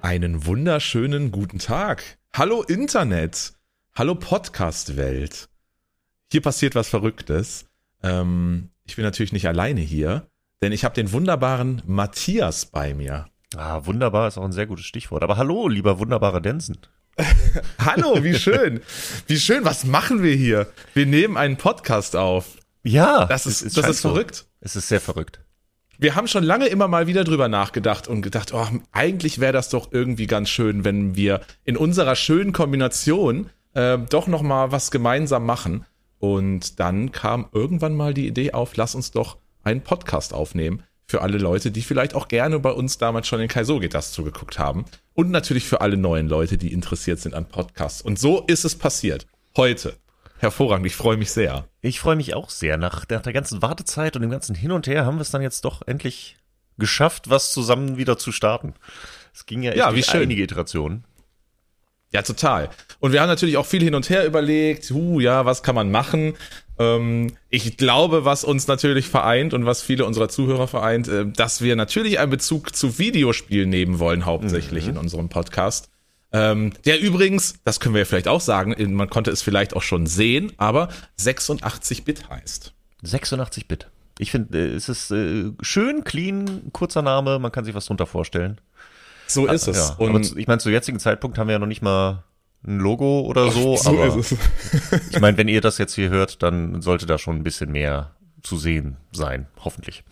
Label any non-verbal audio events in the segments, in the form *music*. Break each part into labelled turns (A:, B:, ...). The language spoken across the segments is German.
A: Einen wunderschönen guten Tag. Hallo Internet. Hallo Podcast-Welt. Hier passiert was Verrücktes. Ähm, ich bin natürlich nicht alleine hier, denn ich habe den wunderbaren Matthias bei mir.
B: Ah, wunderbar ist auch ein sehr gutes Stichwort. Aber hallo, lieber wunderbarer Densen. *laughs*
A: Hallo, wie schön. Wie schön, was machen wir hier? Wir nehmen einen Podcast auf.
B: Ja,
A: Das ist,
B: es
A: das ist verrückt.
B: Es ist sehr verrückt.
A: Wir haben schon lange immer mal wieder drüber nachgedacht und gedacht, oh, eigentlich wäre das doch irgendwie ganz schön, wenn wir in unserer schönen Kombination äh, doch noch mal was gemeinsam machen. Und dann kam irgendwann mal die Idee auf, lass uns doch einen Podcast aufnehmen für alle Leute, die vielleicht auch gerne bei uns damals schon in Kaiso geht das zugeguckt haben. Und natürlich für alle neuen Leute, die interessiert sind an Podcasts. Und so ist es passiert. Heute. Hervorragend, ich freue mich sehr.
B: Ich freue mich auch sehr. Nach, nach der ganzen Wartezeit und dem ganzen Hin und Her haben wir es dann jetzt doch endlich geschafft, was zusammen wieder zu starten. Es ging ja echt
A: Ja, wie schön.
B: einige Iterationen.
A: Ja, total. Und wir haben natürlich auch viel hin und her überlegt, hu, ja, was kann man machen? Ähm, ich glaube, was uns natürlich vereint und was viele unserer Zuhörer vereint, äh, dass wir natürlich einen Bezug zu Videospielen nehmen wollen, hauptsächlich in unserem Podcast. Ähm, der übrigens, das können wir ja vielleicht auch sagen, man konnte es vielleicht auch schon sehen, aber 86-Bit heißt.
B: 86-Bit. Ich finde, äh, es ist äh, schön, clean, kurzer Name, man kann sich was drunter vorstellen.
A: So ist es.
B: Ja,
A: Und
B: ich meine, zu jetzigen Zeitpunkt haben wir ja noch nicht mal ein Logo oder so,
A: so
B: aber
A: ist es. *laughs*
B: ich meine, wenn ihr das jetzt hier hört, dann sollte da schon ein bisschen mehr zu sehen sein, hoffentlich.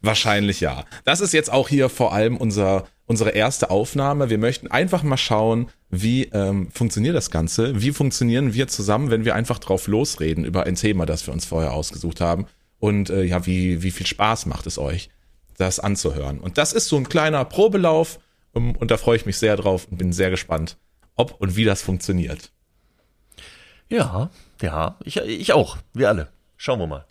A: Wahrscheinlich ja. Das ist jetzt auch hier vor allem unser, unsere erste Aufnahme. Wir möchten einfach mal schauen, wie ähm, funktioniert das Ganze? Wie funktionieren wir zusammen, wenn wir einfach drauf losreden über ein Thema, das wir uns vorher ausgesucht haben? Und äh, ja, wie, wie viel Spaß macht es euch, das anzuhören? Und das ist so ein kleiner Probelauf um, und da freue ich mich sehr drauf und bin sehr gespannt, ob und wie das funktioniert.
B: Ja, ja, ich, ich auch, wir alle. Schauen wir mal.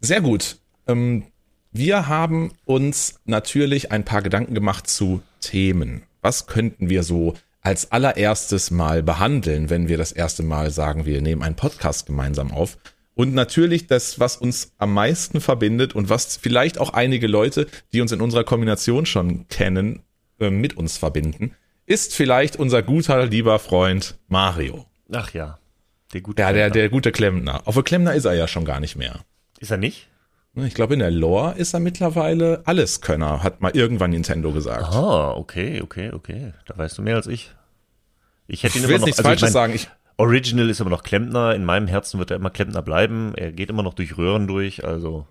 A: Sehr gut. Ähm, wir haben uns natürlich ein paar Gedanken gemacht zu Themen. Was könnten wir so als allererstes mal behandeln, wenn wir das erste Mal sagen, wir nehmen einen Podcast gemeinsam auf? Und natürlich das, was uns am meisten verbindet und was vielleicht auch einige Leute, die uns in unserer Kombination schon kennen, äh, mit uns verbinden, ist vielleicht unser guter, lieber Freund Mario.
B: Ach ja, der gute.
A: Ja, der,
B: Klempner.
A: der gute Klempner. Obwohl Klempner ist er ja schon gar nicht mehr.
B: Ist er nicht?
A: Ich glaube, in der Lore ist er mittlerweile Alleskönner, hat mal irgendwann Nintendo gesagt.
B: Ah, okay, okay, okay. Da weißt du mehr als ich. Ich hätte ihn
A: Ich
B: immer
A: jetzt
B: noch.
A: nichts
B: also ich
A: Falsches
B: mein,
A: sagen. Ich,
B: Original ist immer noch Klempner. In meinem Herzen wird er immer Klempner bleiben. Er geht immer noch durch Röhren durch. Also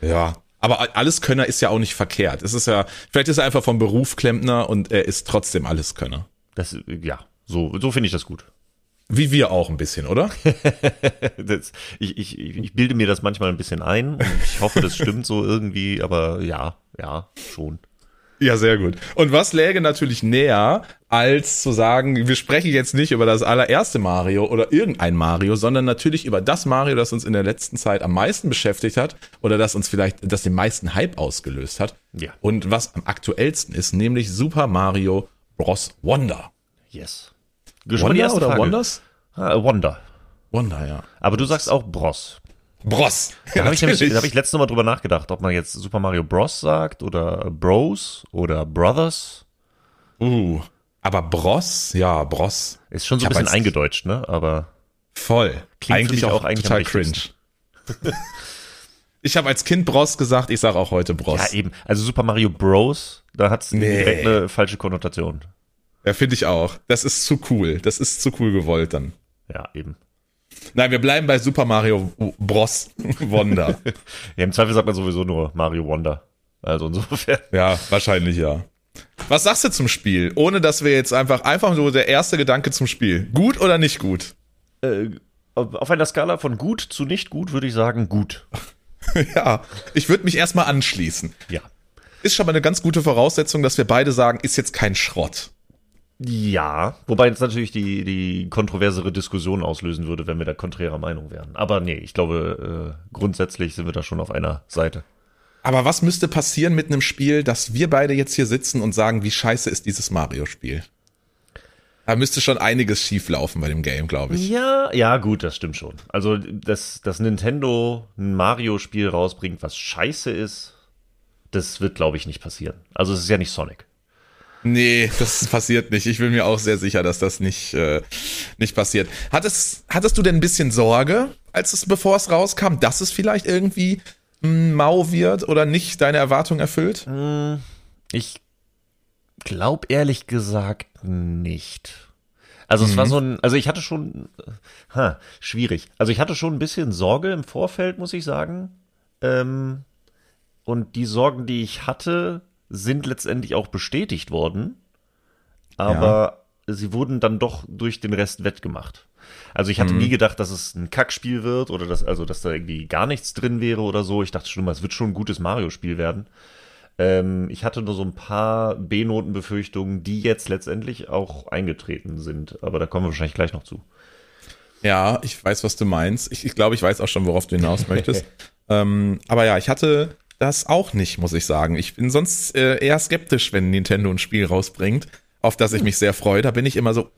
A: ja, aber Alleskönner ist ja auch nicht verkehrt. Es ist ja, vielleicht ist er einfach vom Beruf Klempner und er ist trotzdem Alleskönner.
B: das, ja, so, so finde ich das gut.
A: Wie wir auch ein bisschen, oder? *laughs*
B: Das, ich, ich, ich bilde mir das manchmal ein bisschen ein ich hoffe, das stimmt so irgendwie. Aber ja, ja, schon.
A: Ja, sehr gut. Und was läge natürlich näher, als zu sagen, wir sprechen jetzt nicht über das allererste Mario oder irgendein Mario, sondern natürlich über das Mario, das uns in der letzten Zeit am meisten beschäftigt hat oder das uns vielleicht, das den meisten Hype ausgelöst hat.
B: Ja.
A: Und was am aktuellsten ist, nämlich Super Mario Bros. Wonder.
B: Yes.
A: Wonder oder
B: Frage.
A: Wonders?
B: Ah, Wonder.
A: Wonder, ja.
B: Aber du sagst auch Bros.
A: Bros.
B: Da habe ich, nämlich- da hab ich letztes Mal drüber nachgedacht, ob man jetzt Super Mario Bros. sagt oder Bros oder Brothers.
A: Uh, aber Bros, ja, Bros.
B: Ist schon so ein bisschen eingedeutscht, ne? Aber
A: Voll.
B: Klingt
A: eigentlich auch,
B: auch eigentlich
A: total cringe. *laughs* ich habe als Kind Bros gesagt, ich sage auch heute Bros.
B: ja, eben. Also Super Mario Bros., da hat's
A: Nee.
B: direkt eine falsche Konnotation.
A: Ja, finde ich auch. Das ist zu cool. Das ist zu cool gewollt dann.
B: Ja, eben.
A: Nein, wir bleiben bei Super Mario Bros. Wonder. *laughs*
B: Ja, im Zweifel sagt man sowieso nur Mario Wonder. Also insofern.
A: ja, wahrscheinlich ja. Was sagst du zum Spiel? Ohne dass wir jetzt einfach, einfach nur der erste Gedanke zum Spiel. Gut oder nicht gut?
B: Äh, auf einer Skala von gut zu nicht gut würde ich sagen gut. *laughs*
A: ja, ich würde mich erstmal anschließen.
B: Ja.
A: Ist schon mal eine ganz gute Voraussetzung, dass wir beide sagen, ist jetzt kein Schrott.
B: Ja, wobei jetzt natürlich die, die kontroversere Diskussion auslösen würde, wenn wir da konträrer Meinung wären. Aber nee, ich glaube, äh, grundsätzlich sind wir da schon auf einer Seite.
A: Aber was müsste passieren mit einem Spiel, dass wir beide jetzt hier sitzen und sagen, wie scheiße ist dieses Mario-Spiel? Da müsste schon einiges schief laufen bei dem Game, glaube ich.
B: Ja, ja, gut, das stimmt schon. Also, dass, dass Nintendo ein Mario-Spiel rausbringt, was scheiße ist, das wird, glaube ich, nicht passieren. Also, es ist ja nicht Sonic.
A: Nee, das passiert nicht. Ich bin mir auch sehr sicher, dass das nicht, äh, nicht passiert. Hattest, hattest du denn ein bisschen Sorge, als es, bevor es rauskam, dass es vielleicht irgendwie mh, mau wird oder nicht deine Erwartung erfüllt?
B: Hm, ich glaube ehrlich gesagt nicht. Also es war so ein, also ich hatte schon, ha, schwierig. Also ich hatte schon ein bisschen Sorge im Vorfeld, muss ich sagen. Ähm, und die Sorgen, die ich hatte, sind letztendlich auch bestätigt worden. Aber sie wurden dann doch durch den Rest wettgemacht. Also ich hatte nie gedacht, dass es ein Kackspiel wird oder dass, also dass da irgendwie gar nichts drin wäre oder so. Ich dachte schon immer, es wird schon ein gutes Mario-Spiel werden. Ähm, ich hatte nur so ein paar B-Noten-Befürchtungen, die jetzt letztendlich auch eingetreten sind. Aber da kommen wir wahrscheinlich gleich noch zu.
A: Ja, ich weiß, was du meinst. Ich, ich glaube, ich weiß auch schon, worauf du hinaus möchtest. *laughs* ähm, aber ja, ich hatte das auch nicht, muss ich sagen. Ich bin sonst äh, eher skeptisch, wenn Nintendo ein Spiel rausbringt, auf das ich mich sehr freue. Da bin ich immer so,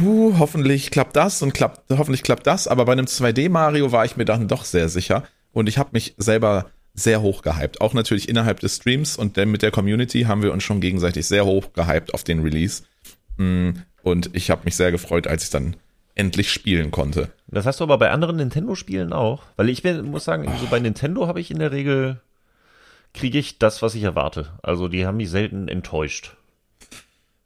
A: huh, hoffentlich klappt das und klappt, hoffentlich klappt das. Aber bei einem 2D Mario war ich mir dann doch sehr sicher. Und ich habe mich selber sehr hoch gehypt. Auch natürlich innerhalb des Streams und dann mit der Community haben wir uns schon gegenseitig sehr hoch gehypt auf den Release. Mm, Und ich habe mich sehr gefreut, als ich dann endlich spielen konnte.
B: Das hast du aber bei anderen Nintendo-Spielen auch. Weil ich bin, muss sagen, so bei Nintendo habe ich in der Regel, kriege ich das, was ich erwarte. Also die haben mich selten enttäuscht.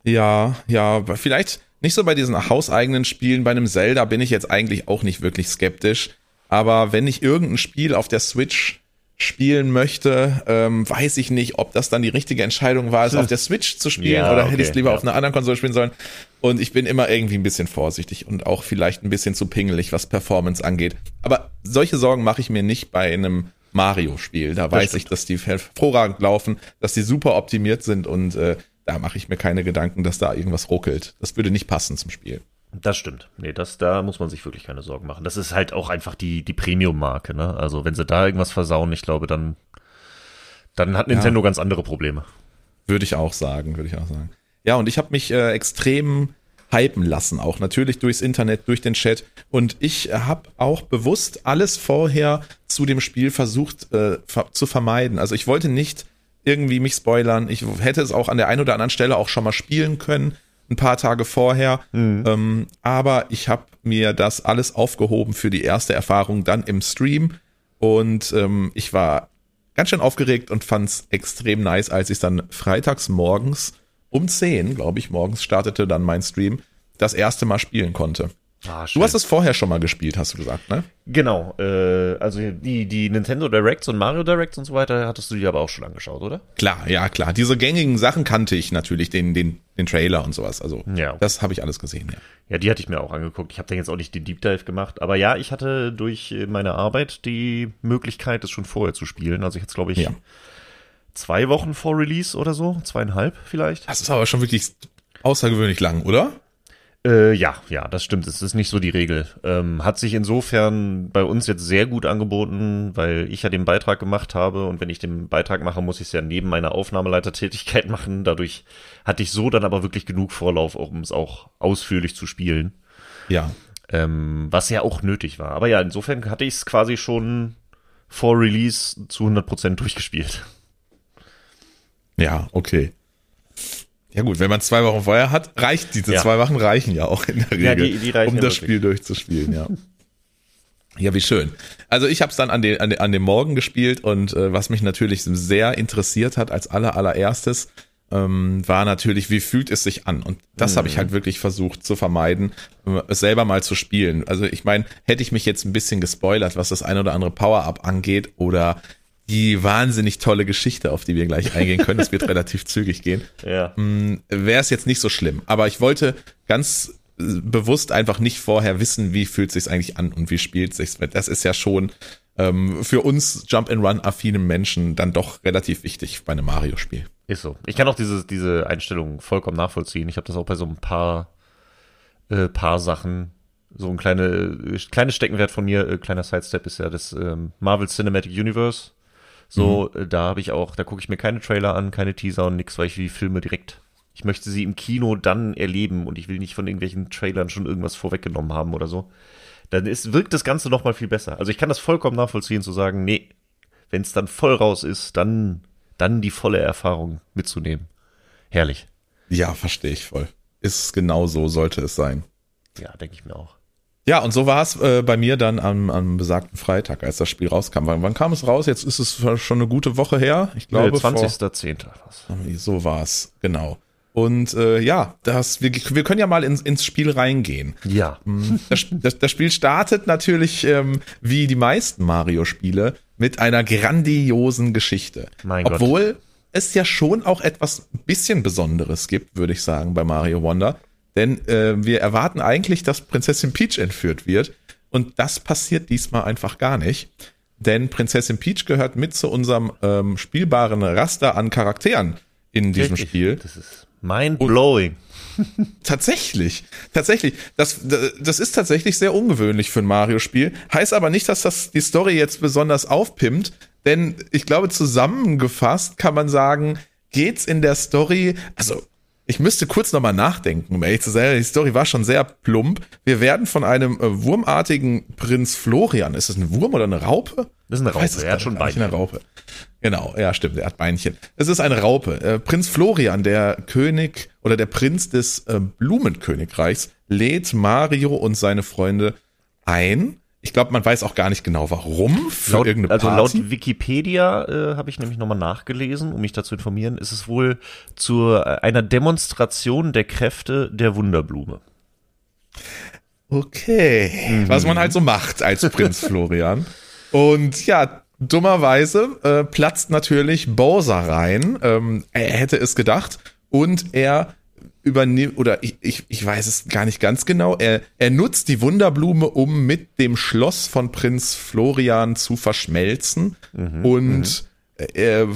A: Ja, ja, vielleicht nicht so bei diesen hauseigenen Spielen. Bei einem Zelda bin ich jetzt eigentlich auch nicht wirklich skeptisch. Aber wenn ich irgendein Spiel auf der Switch spielen möchte, ähm, weiß ich nicht, ob das dann die richtige Entscheidung war, es *laughs* auf der Switch zu spielen
B: Ja,
A: oder hätte ich es
B: okay,
A: lieber
B: ja.
A: auf einer anderen Konsole spielen sollen. Und ich bin immer irgendwie ein bisschen vorsichtig und auch vielleicht ein bisschen zu pingelig, was Performance angeht. Aber solche Sorgen mache ich mir nicht bei einem Mario-Spiel. Da weiß ich, dass die hervorragend laufen, dass die super optimiert sind und äh, da mache ich mir keine Gedanken, dass da irgendwas ruckelt. Das würde nicht passen zum Spiel.
B: Das stimmt. Nee, das, da muss man sich wirklich keine Sorgen machen. Das ist halt auch einfach die, die Premium-Marke, ne? Also wenn sie da irgendwas versauen, ich glaube, dann, dann hat Nintendo ganz andere Probleme.
A: Würde ich auch sagen, würde ich auch sagen. Ja, und ich habe mich äh, extrem hypen lassen, auch natürlich durchs Internet, durch den Chat. Und ich habe auch bewusst alles vorher zu dem Spiel versucht äh, ver zu vermeiden. Also ich wollte nicht irgendwie mich spoilern. Ich hätte es auch an der einen oder anderen Stelle auch schon mal spielen können, ein paar Tage vorher. Ähm, aber ich habe mir das alles aufgehoben für die erste Erfahrung dann im Stream. Und ähm, ich war ganz schön aufgeregt und fand's extrem nice, als ich dann freitags morgens um 10, glaube ich, morgens startete dann mein Stream, das erste Mal spielen konnte.
B: Ah,
A: Du hast es vorher schon mal gespielt, hast du gesagt, ne?
B: Genau, äh, also die, die Nintendo Directs und Mario Directs und so weiter hattest du dir aber auch schon angeschaut, oder?
A: Klar, ja, klar. Diese gängigen Sachen kannte ich natürlich, den, den, den Trailer und sowas. Also,
B: Ja.
A: das habe ich alles gesehen, ja.
B: Ja, die hatte ich mir auch angeguckt. Ich habe da jetzt auch nicht den Deep Dive gemacht, aber ja, ich hatte durch meine Arbeit die Möglichkeit, es schon vorher zu spielen. Also ich jetzt glaube ich
A: Ja.
B: Zwei Wochen vor Release oder so, zweieinhalb vielleicht.
A: Das ist aber schon wirklich außergewöhnlich lang, oder?
B: Äh, ja, ja, das stimmt. Es ist nicht so die Regel. Ähm, hat sich insofern bei uns jetzt sehr gut angeboten, weil ich ja den Beitrag gemacht habe und wenn ich den Beitrag mache, muss ich es ja neben meiner Aufnahmeleitertätigkeit *laughs* machen. Dadurch hatte ich so dann aber wirklich genug Vorlauf, um es auch ausführlich zu spielen.
A: Ja.
B: Ähm, was ja auch nötig war. Aber ja, insofern hatte ich es quasi schon vor Release zu 100% durchgespielt.
A: Ja, okay. Ja gut, wenn man zwei Wochen vorher hat, reicht diese
B: Ja.
A: zwei Wochen reichen ja auch in der Regel,
B: Ja, die- die
A: um das
B: wirklich.
A: Spiel durchzuspielen, ja. Ja, wie schön. Also ich habe es dann an, den, an, den, an dem Morgen gespielt und äh, was mich natürlich sehr interessiert hat als aller allererstes, ähm, war natürlich, wie fühlt es sich an? Und das habe ich halt wirklich versucht zu vermeiden, äh, es selber mal zu spielen. Also ich meine, hätte ich mich jetzt ein bisschen gespoilert, was das ein oder andere Power-Up angeht oder die wahnsinnig tolle Geschichte, auf die wir gleich eingehen können, es wird *laughs* relativ zügig gehen,
B: Ja.
A: wäre es jetzt nicht so schlimm. Aber ich wollte ganz äh, bewusst einfach nicht vorher wissen, wie fühlt sich's eigentlich an und wie spielt sich's. Weil Das ist ja schon ähm, für uns Jump and Run affinen Menschen dann doch relativ wichtig bei einem Mario-Spiel.
B: Ist so. Ich kann auch diese, diese Einstellung vollkommen nachvollziehen. Ich habe das auch bei so ein paar, äh, paar Sachen. So ein kleine, äh, kleines Steckenwert von mir, äh, kleiner Sidestep ist ja das ähm, Marvel Cinematic Universe. So, äh, da habe ich auch, da gucke ich mir keine Trailer an, keine Teaser und nix, weil ich die Filme direkt Ich möchte sie im Kino dann erleben und ich will nicht von irgendwelchen Trailern schon irgendwas vorweggenommen haben oder so. Dann ist, wirkt das Ganze noch mal viel besser. Also ich kann das vollkommen nachvollziehen zu sagen, nee, wenn es dann voll raus ist, dann, dann die volle Erfahrung mitzunehmen. Herrlich.
A: Ja, verstehe ich voll. Ist genau so, sollte es sein.
B: Ja, denke ich mir auch.
A: Ja, und so war es äh, bei mir dann am, am besagten Freitag, als das Spiel rauskam. Wann, wann kam es raus? Jetzt ist es schon eine gute Woche her. Ich glaube,
B: 20.10. was.
A: So war es, genau. Und äh, ja, das, wir, wir können ja mal ins, ins Spiel reingehen.
B: Ja.
A: Das, das, das Spiel startet natürlich, ähm, wie die meisten Mario-Spiele, mit einer grandiosen Geschichte.
B: Mein
A: Obwohl
B: Gott.
A: es ja schon auch etwas bisschen Besonderes gibt, würde ich sagen, bei Mario Wonder. Denn äh, wir erwarten eigentlich, dass Prinzessin Peach entführt wird. Und das passiert diesmal einfach gar nicht. Denn Prinzessin Peach gehört mit zu unserem ähm, spielbaren Raster an Charakteren in diesem
B: Wirklich?
A: Spiel.
B: Das ist mind-blowing. *laughs*
A: Tatsächlich, tatsächlich. Das, das ist tatsächlich sehr ungewöhnlich für ein Mario-Spiel. Heißt aber nicht, dass das die Story jetzt besonders aufpimmt, denn ich glaube, zusammengefasst kann man sagen, geht's in der Story, also ich müsste kurz nochmal nachdenken, um ehrlich zu sein. Die Story war schon sehr plump. Wir werden von einem äh, wurmartigen Prinz Florian, ist das ein Wurm oder eine Raupe?
B: Das ist eine Raupe, er hat schon
A: nicht, Eine
B: Beinchen.
A: Raupe. Genau, ja, stimmt, er hat Beinchen. Es ist eine Raupe. Äh, Prinz Florian, der König oder der Prinz des äh, Blumenkönigreichs, lädt Mario und seine Freunde ein. Ich glaube, man weiß auch gar nicht genau warum. Für
B: Laut,
A: irgendeine
B: also
A: Party.
B: laut Wikipedia äh, habe ich nämlich nochmal nachgelesen, um mich dazu zu informieren, ist es wohl zu äh, einer Demonstration der Kräfte der Wunderblume.
A: Okay, was man halt so macht als *laughs* Prinz Florian. Und ja, dummerweise äh, platzt natürlich Bowser rein. Ähm, er hätte es gedacht. Und er übernimmt, oder ich, ich, ich weiß es gar nicht ganz genau, er, er nutzt die Wunderblume, um mit dem Schloss von Prinz Florian zu verschmelzen. und er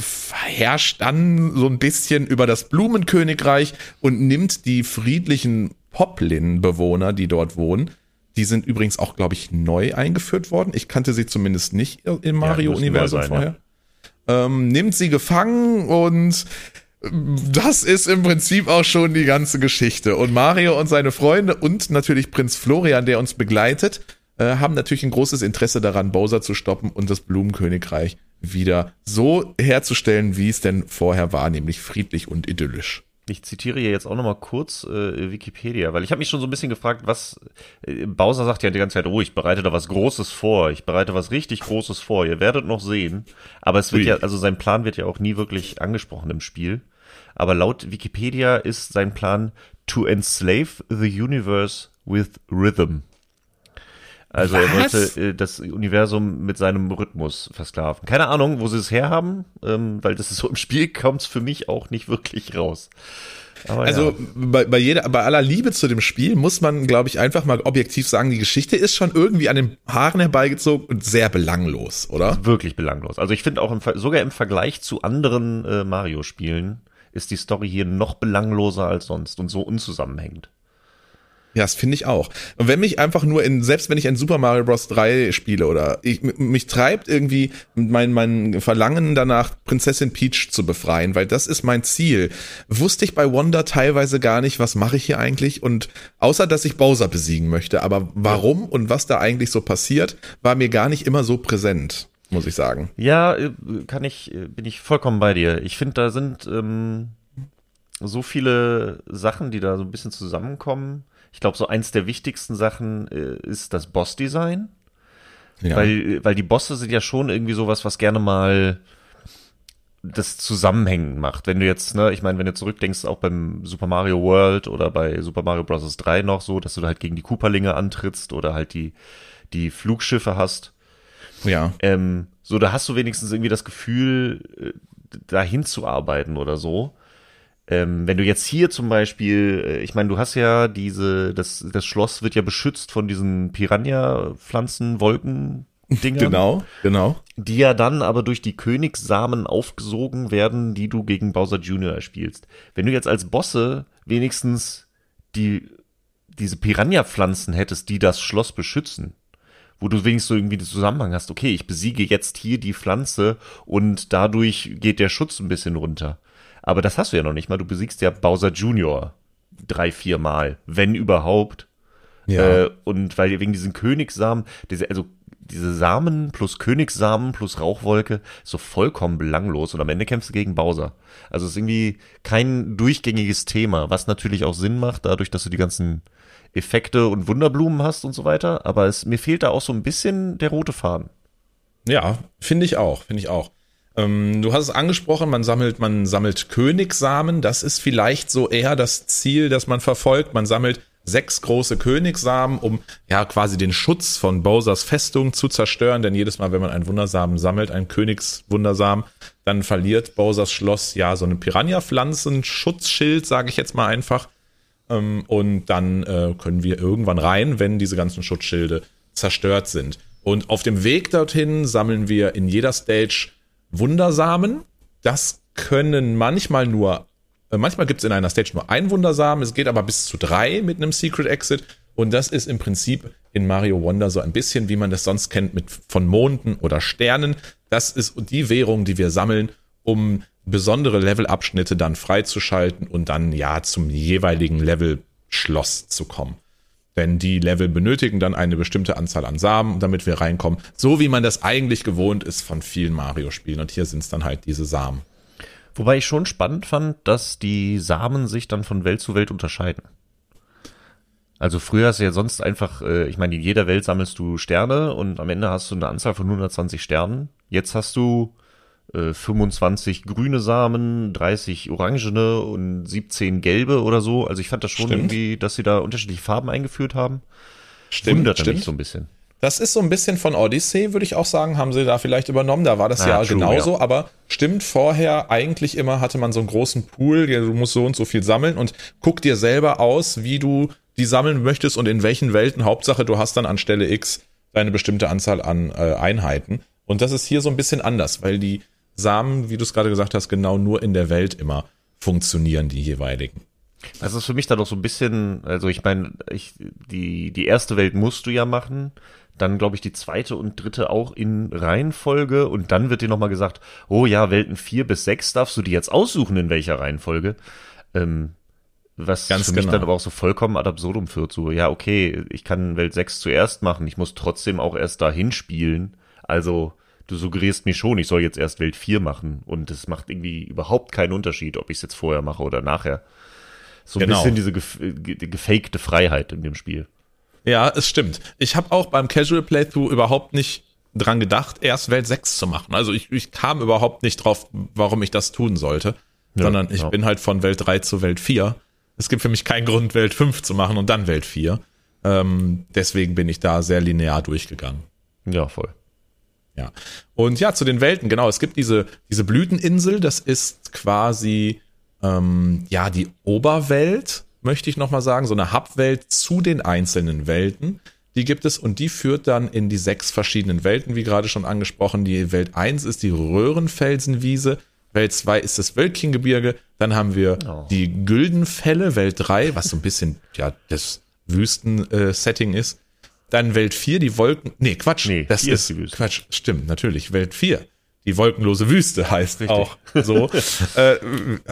A: herrscht dann so ein bisschen über das Blumenkönigreich und nimmt die friedlichen Poplin-Bewohner, die dort wohnen. Die sind übrigens auch, glaube ich, neu eingeführt worden. Ich kannte sie zumindest nicht im Mario-Universum
B: sein,
A: vorher. Ähm, nimmt sie gefangen und das ist im Prinzip auch schon die ganze Geschichte. Und Mario und seine Freunde und natürlich Prinz Florian, der uns begleitet, äh, haben natürlich ein großes Interesse daran, Bowser zu stoppen und das Blumenkönigreich wieder so herzustellen, wie es denn vorher war, nämlich friedlich und idyllisch.
B: Ich zitiere hier jetzt auch nochmal kurz äh, Wikipedia, weil ich habe mich schon so ein bisschen gefragt, was äh, Bowser sagt ja die ganze Zeit, oh, ich bereite da was Großes vor, ich bereite was richtig Großes vor, ihr werdet noch sehen. Aber es wird
A: Ui.
B: ja, also sein Plan wird ja auch nie wirklich angesprochen im Spiel. Aber laut Wikipedia ist sein Plan to enslave the universe with rhythm. Also er
A: Was?
B: wollte äh, das Universum mit seinem Rhythmus versklaven. Keine Ahnung, wo sie es herhaben, ähm, weil das ist so im Spiel kommt es für mich auch nicht wirklich raus. Aber
A: Also
B: ja.
A: bei, bei jeder, bei aller Liebe zu dem Spiel muss man, glaube ich, einfach mal objektiv sagen, die Geschichte ist schon irgendwie an den Haaren herbeigezogen und sehr belanglos, oder?
B: wirklich belanglos. Also ich finde auch im, sogar im Vergleich zu anderen äh, Mario-Spielen ist die Story hier noch belangloser als sonst und so unzusammenhängend.
A: Ja, das finde ich auch. Und wenn mich einfach nur in, selbst wenn ich ein Super Mario Bros. 3 spiele oder ich, mich treibt irgendwie mein, mein Verlangen danach, Prinzessin Peach zu befreien, weil das ist mein Ziel, wusste ich bei Wonder teilweise gar nicht, was mache ich hier eigentlich und außer, dass ich Bowser besiegen möchte, aber warum und was da eigentlich so passiert, war mir gar nicht immer so präsent, muss ich sagen.
B: Ja, äh, kann ich, äh, bin ich vollkommen bei dir. Ich finde, da sind ähm, so viele Sachen, die da so ein bisschen zusammenkommen. Ich glaube, so eins der wichtigsten Sachen äh, ist das Boss-Design.
A: Ja.
B: Weil, weil die Bosse sind ja schon irgendwie sowas, was gerne mal das zusammenhängen macht. Wenn du jetzt, ne, ich meine, wenn du zurückdenkst, auch beim Super Mario World oder bei Super Mario Bros. 3 noch so, dass du da halt gegen die Cooperlinge antrittst oder halt die, die Flugschiffe hast.
A: Ja.
B: Ähm, so, da hast du wenigstens irgendwie das Gefühl, äh, dahin zu arbeiten oder so. Ähm, wenn du jetzt hier zum Beispiel, äh, ich meine, du hast ja diese, das, das Schloss wird ja beschützt von diesen Piranha-Pflanzen, Wolken, Dingern, *laughs*
A: Genau, genau.
B: die ja dann aber durch die Königssamen aufgesogen werden, die du gegen Bowser Jr. erspielst. Wenn du jetzt als Bosse wenigstens die, diese Piranha-Pflanzen hättest, die das Schloss beschützen, wo du wenigstens so irgendwie den Zusammenhang hast, okay, ich besiege jetzt hier die Pflanze und dadurch geht der Schutz ein bisschen runter. Aber das hast du ja noch nicht mal. Du besiegst ja Bowser Junior drei, vier Mal, wenn überhaupt.
A: Ja.
B: Äh, und weil wegen diesen Königssamen, diese, also diese Samen plus Königssamen plus Rauchwolke so vollkommen belanglos und am Ende kämpfst du gegen Bowser. Also es ist irgendwie kein durchgängiges Thema, was natürlich auch Sinn macht, dadurch, dass du die ganzen Effekte und Wunderblumen hast und so weiter. Aber es, mir fehlt da auch so ein bisschen der rote Faden.
A: Ja, finde ich auch, finde ich auch. Ähm, du hast es angesprochen, man sammelt, man sammelt Königssamen. Das ist vielleicht so eher das Ziel, das man verfolgt. Man sammelt sechs große Königssamen, um ja quasi den Schutz von Bowsers Festung zu zerstören. Denn jedes Mal, wenn man einen Wundersamen sammelt, einen Königswundersamen, dann verliert Bowsers Schloss ja so eine Piranha-Pflanzen-Schutzschild, sage ich jetzt mal einfach. Ähm, und dann äh, können wir irgendwann rein, wenn diese ganzen Schutzschilde zerstört sind. Und auf dem Weg dorthin sammeln wir in jeder Stage Wundersamen. Das können manchmal nur, äh, manchmal gibt es in einer Stage nur ein Wundersamen, es geht aber bis zu drei mit einem Secret Exit. Und das ist im Prinzip in Mario Wonder so ein bisschen, wie man das sonst kennt, mit von Monden oder Sternen. Das ist die Währung, die wir sammeln, um besondere Levelabschnitte dann freizuschalten und dann ja zum jeweiligen Level-Schloss zu kommen. Denn die Level benötigen dann eine bestimmte Anzahl an Samen, damit wir reinkommen. So wie man das eigentlich gewohnt ist von vielen Mario-Spielen. Und hier sind es dann halt diese Samen.
B: Wobei ich schon spannend fand, dass die Samen sich dann von Welt zu Welt unterscheiden. Also früher hast du ja sonst einfach, äh, ich meine, in jeder Welt sammelst du Sterne und am Ende hast du eine Anzahl von 120 Sternen. Jetzt hast du äh, 25 grüne Samen, 30 orangene und 17 gelbe oder so. Also ich fand das schon
A: Stimmt.
B: irgendwie, dass sie da unterschiedliche Farben eingeführt haben.
A: Stimmt,
B: Wunderte
A: stimmt.
B: mich so ein bisschen.
A: Das ist so ein bisschen von Odyssey, würde ich auch sagen, haben sie da vielleicht übernommen. Da war das
B: Ah,
A: ja
B: true,
A: genauso,
B: ja.
A: aber stimmt vorher eigentlich immer hatte man so einen großen Pool, du musst so und so viel sammeln und guck dir selber aus, wie du die sammeln möchtest und in welchen Welten. Hauptsache, du hast dann an Stelle X deine bestimmte Anzahl an äh, Einheiten. Und das ist hier so ein bisschen anders, weil die Samen, wie du es gerade gesagt hast, genau nur in der Welt immer funktionieren, die jeweiligen.
B: Das ist für mich dann noch so ein bisschen, also ich meine, ich, die, die erste Welt musst du ja machen, dann glaube ich die zweite und dritte auch in Reihenfolge und dann wird dir nochmal gesagt, oh ja, Welten vier bis sechs darfst du dir jetzt aussuchen, in welcher Reihenfolge. Ähm, was
A: Ganz
B: für mich
A: genau.
B: dann aber auch so vollkommen ad absurdum führt, so, ja, okay, ich kann Welt sechs zuerst machen, ich muss trotzdem auch erst dahin spielen, also du suggerierst mir schon, ich soll jetzt erst Welt vier machen und es macht irgendwie überhaupt keinen Unterschied, ob ich es jetzt vorher mache oder nachher. So ein
A: Genau.
B: bisschen diese gef ge gefakte Freiheit in dem Spiel.
A: Ja, es stimmt. Ich habe auch beim Casual Playthrough überhaupt nicht dran gedacht, erst Welt 6 zu machen. Also ich, ich kam überhaupt nicht drauf, warum ich das tun sollte,
B: Ja,
A: sondern ich
B: ja.
A: bin halt von Welt 3 zu Welt 4. Es gibt für mich keinen Grund, Welt 5 zu machen und dann Welt 4. Ähm, deswegen bin ich da sehr linear durchgegangen.
B: Ja, voll.
A: Ja. Und ja, zu den Welten, genau. Es gibt diese, diese Blüteninsel, das ist quasi ähm, ja die Oberwelt, möchte ich nochmal sagen, so eine Hubwelt zu den einzelnen Welten. Die gibt es und die führt dann in die sechs verschiedenen Welten, wie gerade schon angesprochen. Die Welt 1 ist die Röhrenfelsenwiese, Welt 2 ist das Wölkchengebirge, dann haben wir
B: Oh.
A: die Güldenfälle, Welt 3, was so ein bisschen ja das Wüsten-Setting ist. Dann Welt 4, die Wolken. Nee, Quatsch.
B: Nee,
A: das ist,
B: ist die Wüste.
A: Quatsch. Stimmt, natürlich. Welt 4. Die wolkenlose Wüste heißt
B: Richtig.
A: auch so. *laughs* äh,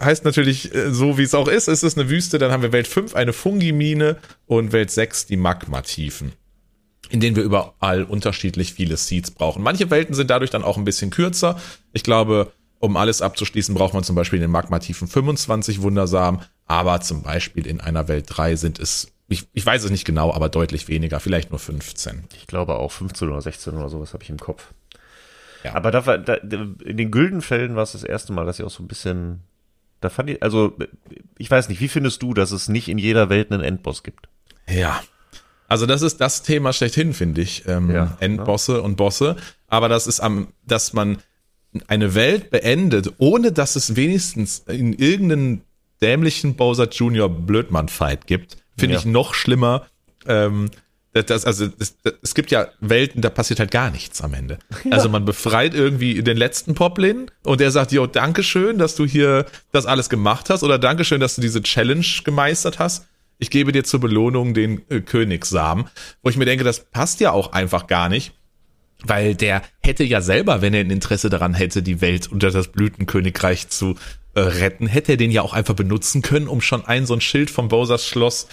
A: heißt natürlich äh, so, wie es auch ist. Es ist eine Wüste. Dann haben wir Welt 5 eine Fungimine und Welt 6 die Magmatiefen, in denen wir überall unterschiedlich viele Seeds brauchen. Manche Welten sind dadurch dann auch ein bisschen kürzer. Ich glaube, um alles abzuschließen, braucht man zum Beispiel in den Magmatiefen 25 Wundersamen. Aber zum Beispiel in einer Welt 3 sind es, ich, ich weiß es nicht genau, aber deutlich weniger, vielleicht nur 15.
B: Ich glaube auch 15 oder 16 oder sowas habe ich im Kopf.
A: Ja.
B: Aber da, war- da, in den Güldenfällen war es das erste Mal, dass ich auch so ein bisschen, da fand ich, also ich weiß nicht, wie findest du, dass es nicht in jeder Welt einen Endboss gibt?
A: Ja. Also das ist das Thema schlechthin, finde ich. Ähm,
B: Ja,
A: Endbosse und Bosse. Aber das ist am, dass man eine Welt beendet, ohne dass es wenigstens in irgendeinen dämlichen Bowser Junior Blödmann-Fight gibt, finde
B: Ja.
A: ich noch schlimmer. Ähm, das, also das, das, es gibt ja Welten, da passiert halt gar nichts am Ende. *laughs* Also man befreit irgendwie den letzten Poplin und der sagt, jo, Dankeschön, dass du hier das alles gemacht hast oder Dankeschön, dass du diese Challenge gemeistert hast. Ich gebe dir zur Belohnung den äh, Königssamen, wo ich mir denke, das passt ja auch einfach gar nicht. Weil der hätte ja selber, wenn er ein Interesse daran hätte, die Welt unter das Blütenkönigreich zu äh, retten, hätte er den ja auch einfach benutzen können, um schon ein so ein Schild vom Bowsers Schloss äh,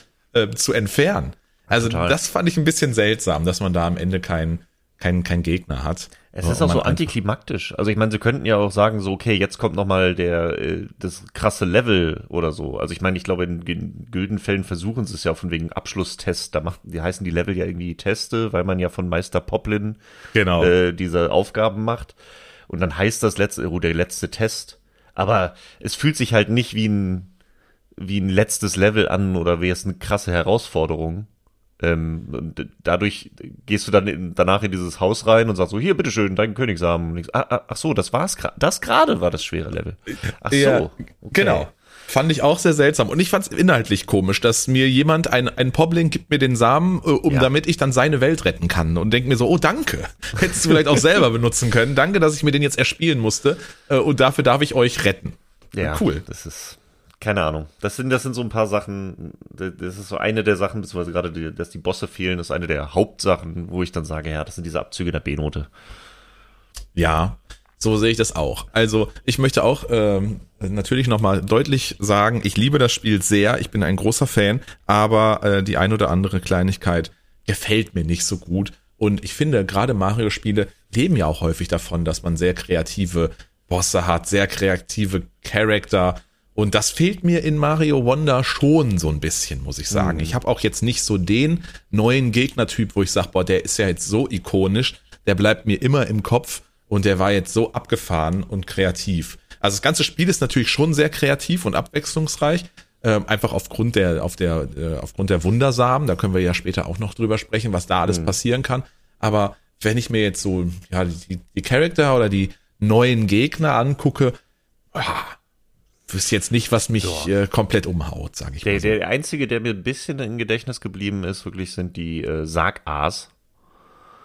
A: zu entfernen. Also Total. das fand ich ein bisschen seltsam, dass man da am Ende keinen kein, kein Gegner hat.
B: Es ist auch so antiklimaktisch. Also ich meine, sie könnten ja auch sagen, so, okay, jetzt kommt nochmal der, äh, das krasse Level oder so. Also ich meine, ich glaube, in, in Güldenfällen versuchen sie es ja von wegen Abschlusstest. Da macht, die heißen die Level ja irgendwie Teste, weil man ja von Meister Poplin
A: genau.
B: äh, diese Aufgaben macht. Und dann heißt das letzte, oh, der letzte Test. Aber es fühlt sich halt nicht wie ein, wie ein letztes Level an oder wie es eine krasse Herausforderung. Ähm, und dadurch gehst du dann in, danach in dieses Haus rein und sagst so, hier, bitteschön, dein Königssamen. Ich, ah, ah, ach so, das war's gerade. Das gerade war das schwere Level.
A: Ach so. Ja, okay. Genau. Fand ich auch sehr seltsam. Und ich fand es inhaltlich komisch, dass mir jemand, ein, ein Pobling gibt mir den Samen, äh, um ja. damit ich dann seine Welt retten kann. Und denkt mir so, oh danke. *laughs* Hättest du vielleicht auch selber benutzen können. Danke, dass ich mir den jetzt erspielen musste. Äh, und dafür darf ich euch retten.
B: Ja, cool. Das ist keine Ahnung. Das sind, das sind so ein paar Sachen, das ist so eine der Sachen, beziehungsweise gerade, die, dass die Bosse fehlen, ist eine der Hauptsachen, wo ich dann sage, ja, das sind diese Abzüge der B-Note.
A: Ja, so sehe ich das auch. Also ich möchte auch ähm, natürlich nochmal deutlich sagen, ich liebe das Spiel sehr, ich bin ein großer Fan, aber äh, die ein oder andere Kleinigkeit gefällt mir nicht so gut. Und ich finde, gerade Mario-Spiele leben ja auch häufig davon, dass man sehr kreative Bosse hat, sehr kreative Charakter und das fehlt mir in Mario Wonder schon so ein bisschen, muss ich sagen. Mhm. Ich habe auch jetzt nicht so den neuen Gegnertyp, wo ich sage, boah, der ist ja jetzt so ikonisch, der bleibt mir immer im Kopf und der war jetzt so abgefahren und kreativ. Also das ganze Spiel ist natürlich schon sehr kreativ und abwechslungsreich, äh, einfach aufgrund der auf der äh, aufgrund der Wundersamen. Da können wir ja später auch noch drüber sprechen, was da alles mhm. passieren kann. Aber wenn ich mir jetzt so ja die, die Charakter oder die neuen Gegner angucke, ah, wüsste jetzt nicht, was mich äh, komplett umhaut, sage ich
B: der, mal. So. Der einzige, der mir ein bisschen im Gedächtnis geblieben ist, wirklich sind die äh, Sargas.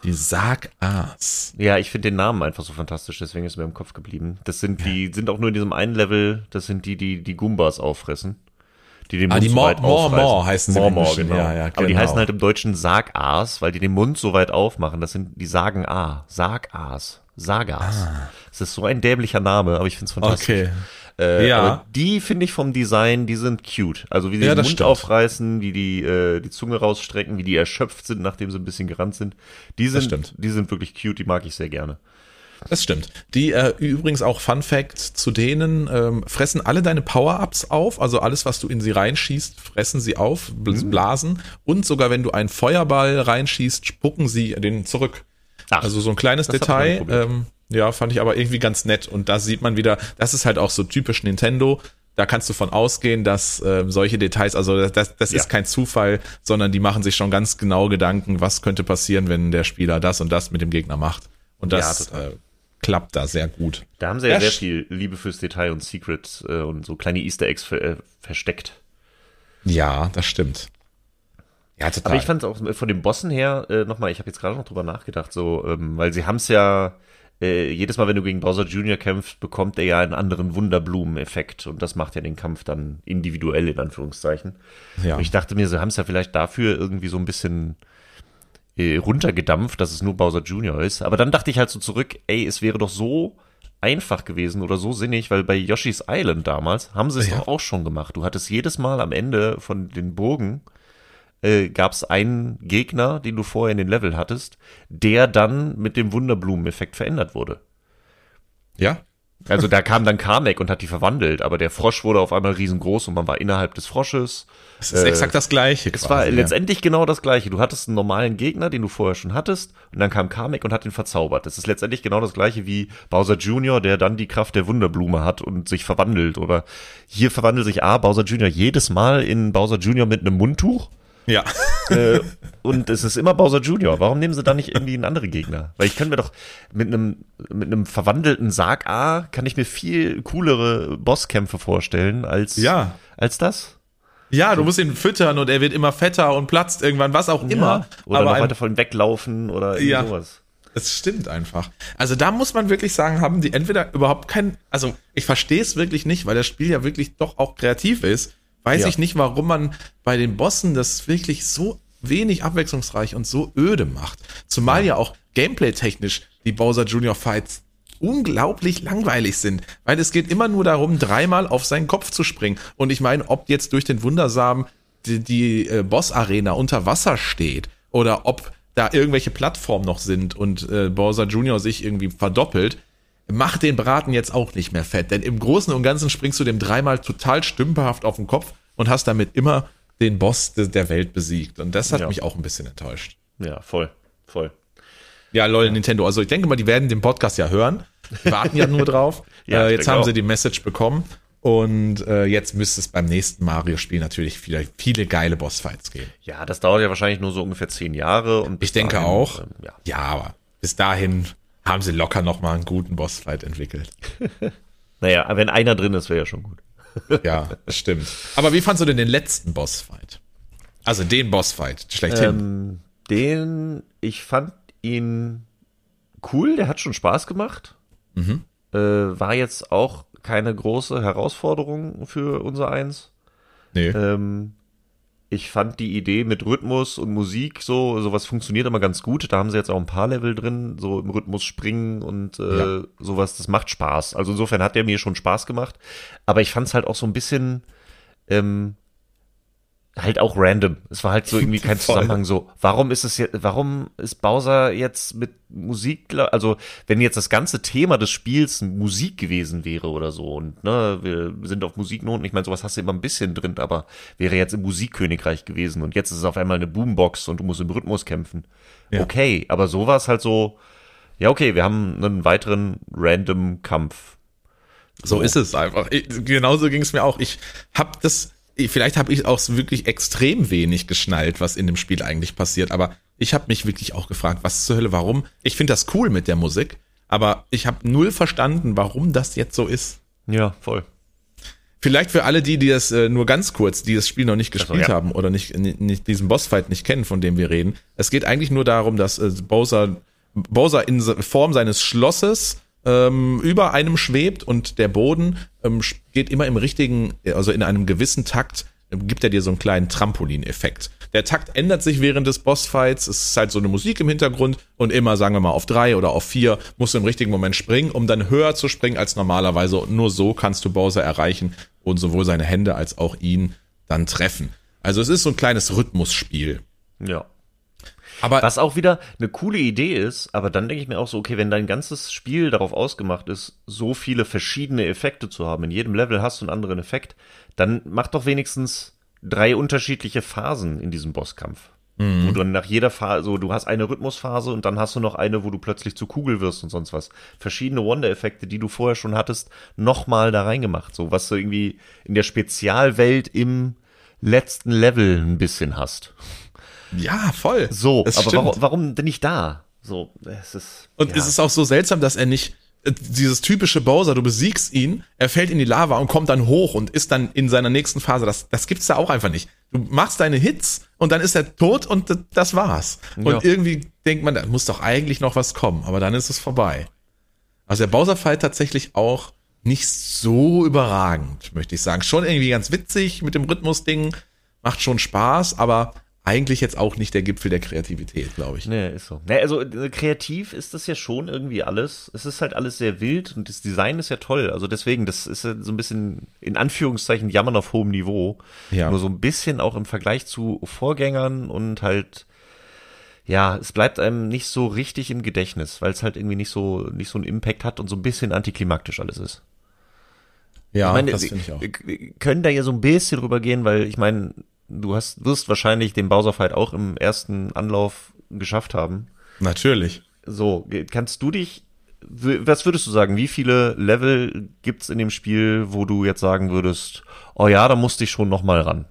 A: Die Sargas.
B: Ja, ich finde den Namen einfach so fantastisch, deswegen ist mir im Kopf geblieben. Das sind die, sind auch nur in diesem einen Level, das sind die, die die Goombas auffressen.
A: Die den ah, Mund die so weit More, More heißen
B: sie. More, More, genau. Ja, ja, genau. Aber die genau. heißen halt im Deutschen Sargas, weil die den Mund so weit aufmachen. Das sind, die sagen A. Sargas. Sagas. Ah. Das ist so ein dämlicher Name, aber ich finde es fantastisch. Okay. Äh, ja. Aber die finde ich vom Design, die sind cute. Also wie sie ja, den Mund stimmt. aufreißen, wie die äh, die Zunge rausstrecken, wie die erschöpft sind, nachdem sie ein bisschen gerannt sind. Die sind, die sind wirklich cute, die mag ich sehr gerne.
A: Das stimmt. Die äh, übrigens auch Fun Fact zu denen ähm, fressen alle deine Power-ups auf, also alles, was du in sie reinschießt, fressen sie auf, mhm. blasen mhm. und sogar wenn du einen Feuerball reinschießt, spucken sie den zurück. Ach, also so ein kleines Detail. Ähm, ja, fand ich aber irgendwie ganz nett. Und da sieht man wieder, das ist halt auch so typisch Nintendo. Da kannst du von ausgehen, dass äh, solche Details, also das, das ja. ist kein Zufall, sondern die machen sich schon ganz genau Gedanken, was könnte passieren, wenn der Spieler das und das mit dem Gegner macht. Und das ja, äh, klappt da sehr gut.
B: Da haben sie ja, ja sehr viel Liebe fürs Detail und Secrets äh, und so kleine Easter Eggs ver äh, versteckt.
A: Ja, das stimmt.
B: Ja, total. Aber ich fand es auch von den Bossen her, äh, nochmal, ich habe jetzt gerade noch drüber nachgedacht, so, ähm, weil sie haben es ja, äh, jedes Mal, wenn du gegen Bowser Jr. kämpfst, bekommt er ja einen anderen Wunderblumen-Effekt und das macht ja den Kampf dann individuell, in Anführungszeichen. Ja. Und ich dachte mir, sie haben es ja vielleicht dafür irgendwie so ein bisschen äh, runtergedampft, dass es nur Bowser Jr. ist. Aber dann dachte ich halt so zurück, ey, es wäre doch so einfach gewesen oder so sinnig, weil bei Yoshi's Island damals haben sie es ja. doch auch schon gemacht. Du hattest jedes Mal am Ende von den Burgen äh, gab es einen Gegner, den du vorher in den Level hattest, der dann mit dem Wunderblumeneffekt verändert wurde.
A: Ja.
B: Also da kam dann Kamek und hat die verwandelt, aber der Frosch wurde auf einmal riesengroß und man war innerhalb des Frosches.
A: Es ist äh, exakt das Gleiche.
B: Es war ja. letztendlich genau das Gleiche. Du hattest einen normalen Gegner, den du vorher schon hattest, und dann kam Kamek und hat ihn verzaubert. Das ist letztendlich genau das Gleiche wie Bowser Jr., der dann die Kraft der Wunderblume hat und sich verwandelt. Oder hier verwandelt sich A, Bowser Jr. jedes Mal in Bowser Jr. mit einem Mundtuch.
A: Ja. *laughs*
B: Äh, und es ist immer Bowser Junior. Warum nehmen sie da nicht irgendwie einen anderen Gegner? Weil ich kann mir doch mit einem mit einem verwandelten Sarg A kann ich mir viel coolere Bosskämpfe vorstellen als
A: ja.
B: als das.
A: Ja, du musst ihn füttern und er wird immer fetter und platzt irgendwann, was auch immer. Ja.
B: Oder aber noch weiter von weglaufen oder ja. sowas.
A: Es stimmt einfach. Also da muss man wirklich sagen, haben die entweder überhaupt kein, also ich verstehe es wirklich nicht, weil das Spiel ja wirklich doch auch kreativ ist weiß ja. ich nicht, warum man bei den Bossen das wirklich so wenig abwechslungsreich und so öde macht. Zumal ja, ja auch gameplay-technisch die Bowser Junior Fights unglaublich langweilig sind, weil es geht immer nur darum, dreimal auf seinen Kopf zu springen. Und ich meine, ob jetzt durch den Wundersamen die, die äh, Boss-Arena unter Wasser steht oder ob da irgendwelche Plattformen noch sind und äh, Bowser Jr. sich irgendwie verdoppelt, macht den Braten jetzt auch nicht mehr fett. Denn im Großen und Ganzen springst du dem dreimal total stümperhaft auf den Kopf und hast damit immer den Boss de der Welt besiegt. Und das hat
B: Ja.
A: mich auch ein bisschen enttäuscht.
B: Ja, voll, voll.
A: Ja, lol, Nintendo. Also ich denke mal, die werden den Podcast ja hören. Die warten ja nur drauf. *laughs*
B: Ja,
A: äh, jetzt haben
B: auch.
A: sie die Message bekommen. Und äh, jetzt müsste es beim nächsten Mario-Spiel natürlich vielleicht viele geile Bossfights geben.
B: Ja, das dauert ja wahrscheinlich nur so ungefähr zehn Jahre. Und
A: Ich denke
B: dahin,
A: auch.
B: ähm, ja.
A: Ja, aber bis dahin haben sie locker noch mal einen guten Bossfight entwickelt. *laughs*
B: Naja, wenn einer drin ist, wäre ja schon gut. *laughs*
A: Ja, stimmt. Aber wie fandst du denn den letzten Bossfight? Also den Bossfight, schlechthin.
B: Ähm, den, ich fand ihn cool, der hat schon Spaß gemacht.
A: Mhm.
B: Äh, war jetzt auch keine große Herausforderung für unser Eins.
A: nee.
B: Ähm, ich fand die Idee mit Rhythmus und Musik so, sowas funktioniert immer ganz gut. Da haben sie jetzt auch ein paar Level drin, so im Rhythmus springen und äh,
A: Ja.
B: sowas, das macht Spaß. Also insofern hat der mir schon Spaß gemacht. Aber ich fand es halt auch so ein bisschen ähm, halt auch random. Es war halt so *laughs* irgendwie kein. Zusammenhang so. Warum ist es jetzt, warum ist Bowser jetzt mit Musik, also wenn jetzt das ganze Thema des Spiels Musik gewesen wäre oder so und ne, wir sind auf Musiknoten, ich meine, sowas hast du immer ein bisschen drin, aber wäre jetzt im Musikkönigreich gewesen und jetzt ist es auf einmal eine Boombox und du musst im Rhythmus kämpfen.
A: Ja.
B: Okay, aber so war es halt so, ja okay, wir haben einen weiteren random Kampf.
A: So ist es einfach. Ich, genauso ging es mir auch. Ich habe das, vielleicht habe ich auch wirklich extrem wenig geschnallt, was in dem Spiel eigentlich passiert, aber ich habe mich wirklich auch gefragt, was zur Hölle, warum? Ich finde das cool mit der Musik, aber ich habe null verstanden, warum das jetzt so ist.
B: Ja, voll.
A: Vielleicht für alle die, die das äh, nur ganz kurz, die das Spiel noch nicht gespielt
B: ja.
A: haben oder nicht, nicht, diesen Bossfight nicht kennen, von dem wir reden. Es geht eigentlich nur darum, dass äh, Bowser, Bowser in Form seines Schlosses ähm, über einem schwebt und der Boden ähm, geht immer im richtigen, also in einem gewissen Takt, äh, gibt er dir so einen kleinen Trampolineffekt. Der Takt ändert sich während des Bossfights, es ist halt so eine Musik im Hintergrund und immer, sagen wir mal, auf drei oder auf vier musst du im richtigen Moment springen, um dann höher zu springen als normalerweise. Und nur so kannst du Bowser erreichen und sowohl seine Hände als auch ihn dann treffen. Also es ist so ein kleines Rhythmusspiel.
B: Ja.
A: Aber
B: Was auch wieder eine coole Idee ist, aber dann denke ich mir auch so, okay, wenn dein ganzes Spiel darauf ausgemacht ist, so viele verschiedene Effekte zu haben, in jedem Level hast du einen anderen Effekt, dann mach doch wenigstens drei unterschiedliche Phasen in diesem Bosskampf. Wo du dann nach jeder Phase, so du hast eine Rhythmusphase und dann hast du noch eine, wo du plötzlich zu Kugel wirst und sonst was. Verschiedene Wonder-Effekte, die du vorher schon hattest, nochmal da reingemacht. So was du irgendwie in der Spezialwelt im letzten Level ein bisschen hast.
A: Ja, voll.
B: So,
A: Das
B: aber warum, warum denn nicht da? So, es ist.
A: Und
B: ja.
A: es ist auch so seltsam, dass er nicht äh, dieses typische Bowser, du besiegst ihn, er fällt in die Lava und kommt dann hoch und ist dann in seiner nächsten Phase. Das, das gibt's da auch einfach nicht. Du machst deine Hits und dann ist er tot und das war's. Und
B: Ja.
A: irgendwie denkt man, da muss doch eigentlich noch was kommen, aber dann ist es vorbei. Also der Bowser-Fight tatsächlich auch nicht so überragend, möchte ich sagen. Schon irgendwie ganz witzig mit dem Rhythmus-Ding, macht schon Spaß, aber eigentlich jetzt auch nicht der Gipfel der Kreativität, glaube ich.
B: Nee, ist so. Nee, also äh, kreativ ist das ja schon irgendwie alles. Es ist halt alles sehr wild und das Design ist ja toll. Also deswegen, das ist ja so ein bisschen in Anführungszeichen Jammern auf hohem Niveau.
A: Ja.
B: Nur so ein bisschen auch im Vergleich zu Vorgängern und halt, ja, es bleibt einem nicht so richtig im Gedächtnis, weil es halt irgendwie nicht so, nicht so einen Impact hat und so ein bisschen antiklimaktisch alles ist.
A: Ja,
B: ich meine,
A: das finde ich auch.
B: wir- wir können da ja so ein bisschen drüber gehen, weil ich meine, du hast, wirst wahrscheinlich den Bowser-Fight auch im ersten Anlauf geschafft haben.
A: Natürlich.
B: So, kannst du dich, was würdest du sagen, wie viele Level gibt's in dem Spiel, wo du jetzt sagen würdest, oh ja, da musste ich schon noch mal ran?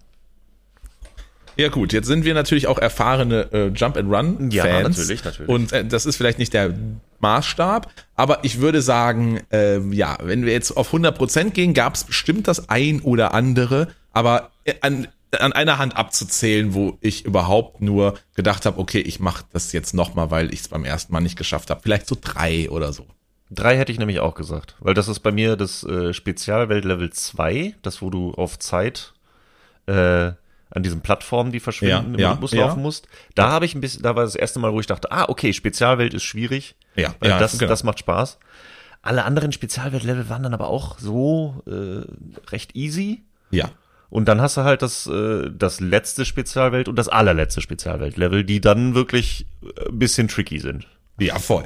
A: Ja gut, jetzt sind wir natürlich auch erfahrene äh, Jump and Run
B: Ja,
A: Fans
B: natürlich, natürlich.
A: und äh, das ist vielleicht nicht der Maßstab, aber ich würde sagen, äh, ja, wenn wir jetzt auf 100% gehen, gab es bestimmt das ein oder andere, aber äh, an an einer Hand abzuzählen, wo ich überhaupt nur gedacht habe, okay, ich mache das jetzt noch mal, weil ich es beim ersten Mal nicht geschafft habe. Vielleicht so drei oder so.
B: Drei hätte ich nämlich auch gesagt, weil das ist bei mir das äh, Spezialwelt Level 2, das wo du auf Zeit äh, an diesen Plattformen, die verschwinden,
A: Ja,
B: im
A: ja,
B: Rhythmus
A: ja.
B: laufen musst. Da habe ich ein bisschen, da war das erste Mal, wo ich dachte, ah, okay, Spezialwelt ist schwierig.
A: Ja,
B: Weil
A: ja,
B: das,
A: genau.
B: das macht Spaß. alle anderen Spezialwelt-Level waren dann aber auch so äh, recht easy.
A: Ja.
B: Und dann hast du halt das, äh, das letzte Spezialwelt und das allerletzte Spezialwelt-Level, die dann wirklich äh, ein bisschen tricky sind.
A: Ja, voll.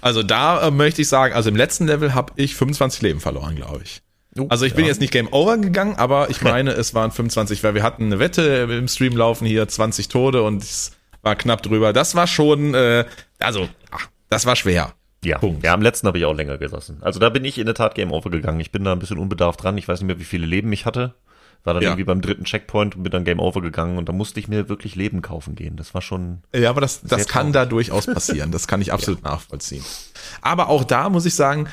A: Also da äh, möchte ich sagen, also im letzten Level habe ich 25 Leben verloren, glaube ich.
B: Oh,
A: Also ich bin
B: ja.
A: jetzt nicht Game Over gegangen, aber ich *laughs* meine, es waren 25, weil wir hatten eine Wette im Stream laufen hier, 20 Tode und es war knapp drüber. Das war schon, äh, also, ach, das war schwer.
B: Ja,
A: Punkt.
B: ja, am letzten habe ich auch länger gesessen. Also da bin ich in der Tat Game Over gegangen. Ich bin da ein bisschen unbedarft dran. Ich weiß nicht mehr, wie viele Leben ich hatte. War dann
A: Ja.
B: irgendwie beim dritten Checkpoint und bin dann Game Over gegangen und da musste ich mir wirklich Leben kaufen gehen. Das war schon.
A: Ja, aber das, das kann da durchaus passieren. Das kann ich *laughs* absolut nachvollziehen. Aber auch da muss ich sagen,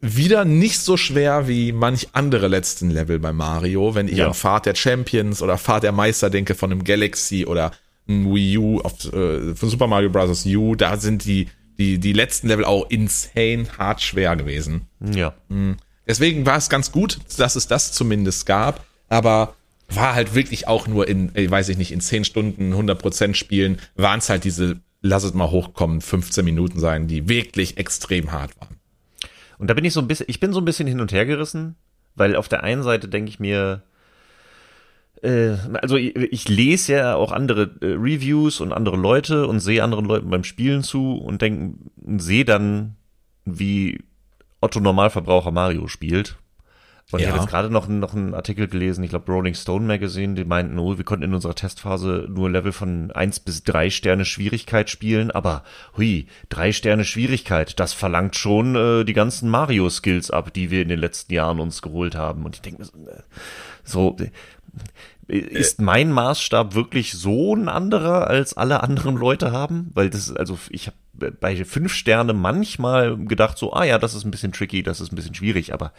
A: wieder nicht so schwer wie manch andere letzten Level bei Mario, wenn ich
B: Ja.
A: an Fahrt der Champions oder Fahrt der Meister denke von einem Galaxy oder ein Wii U auf, äh, von Super Mario Bros. U, da sind die, die, die letzten Level auch insane hart schwer gewesen.
B: Ja.
A: Deswegen war es ganz gut, dass es das zumindest gab, aber war halt wirklich auch nur in, äh, weiß ich nicht, in 10 Stunden 100% spielen, waren es halt diese, lass es mal hochkommen, 15 Minuten sein, die wirklich extrem hart waren.
B: Und da bin ich so ein bisschen, ich bin so ein bisschen hin und her gerissen, weil auf der einen Seite denke ich mir, äh, also ich, ich lese ja auch andere äh, Reviews und andere Leute und sehe anderen Leuten beim Spielen zu und denke, sehe dann, wie Otto Normalverbraucher Mario spielt. Und ich
A: Ja.
B: habe jetzt gerade noch, noch einen Artikel gelesen, ich glaube Rolling Stone Magazine, die meinten, oh, wir konnten in unserer Testphase nur Level von eins bis drei Sterne Schwierigkeit spielen, aber hui, drei Sterne Schwierigkeit, das verlangt schon äh, die ganzen Mario-Skills ab, die wir in den letzten Jahren uns geholt haben. Und ich denke mir so, so, äh, ist mein Maßstab wirklich so ein anderer als alle anderen Leute haben? Weil das, also ich habe bei fünf Sterne manchmal gedacht so, ah ja, das ist ein bisschen tricky, das ist ein bisschen schwierig, aber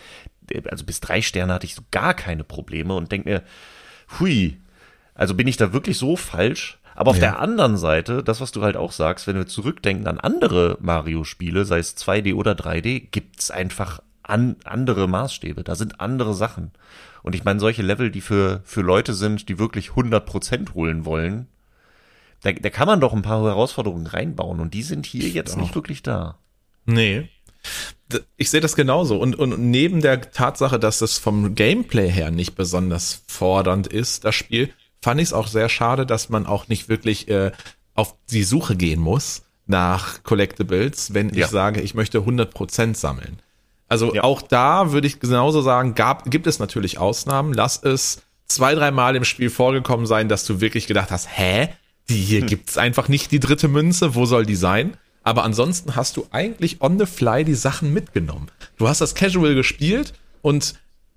B: äh, also bis drei Sterne hatte ich so gar keine Probleme und denke mir, hui, also bin ich da wirklich so falsch? Aber auf
A: Ja.
B: der anderen Seite, das, was du halt auch sagst, wenn wir zurückdenken an andere Mario-Spiele, sei es 2D oder 3D, gibt's einfach an, andere Maßstäbe. Da sind andere Sachen. Und ich meine, solche Level, die für, für Leute sind, die wirklich 100% holen wollen, da, da kann man doch ein paar Herausforderungen reinbauen. Und die sind hier jetzt nicht wirklich da.
A: Nee. Ich sehe das genauso. Und, und neben der Tatsache, dass es vom Gameplay her nicht besonders fordernd ist, das Spiel, fand ich es auch sehr schade, dass man auch nicht wirklich äh, auf die Suche gehen muss nach Collectibles, wenn
B: Ja.
A: ich sage, ich möchte 100% sammeln. Also
B: Ja.
A: auch da würde ich genauso sagen, gab, gibt es natürlich Ausnahmen. Lass es zwei, drei Mal im Spiel vorgekommen sein, dass du wirklich gedacht hast, hä? Die hier gibt's einfach nicht die dritte Münze, wo soll die sein? Aber ansonsten hast du eigentlich on the fly die Sachen mitgenommen. Du hast das Casual gespielt und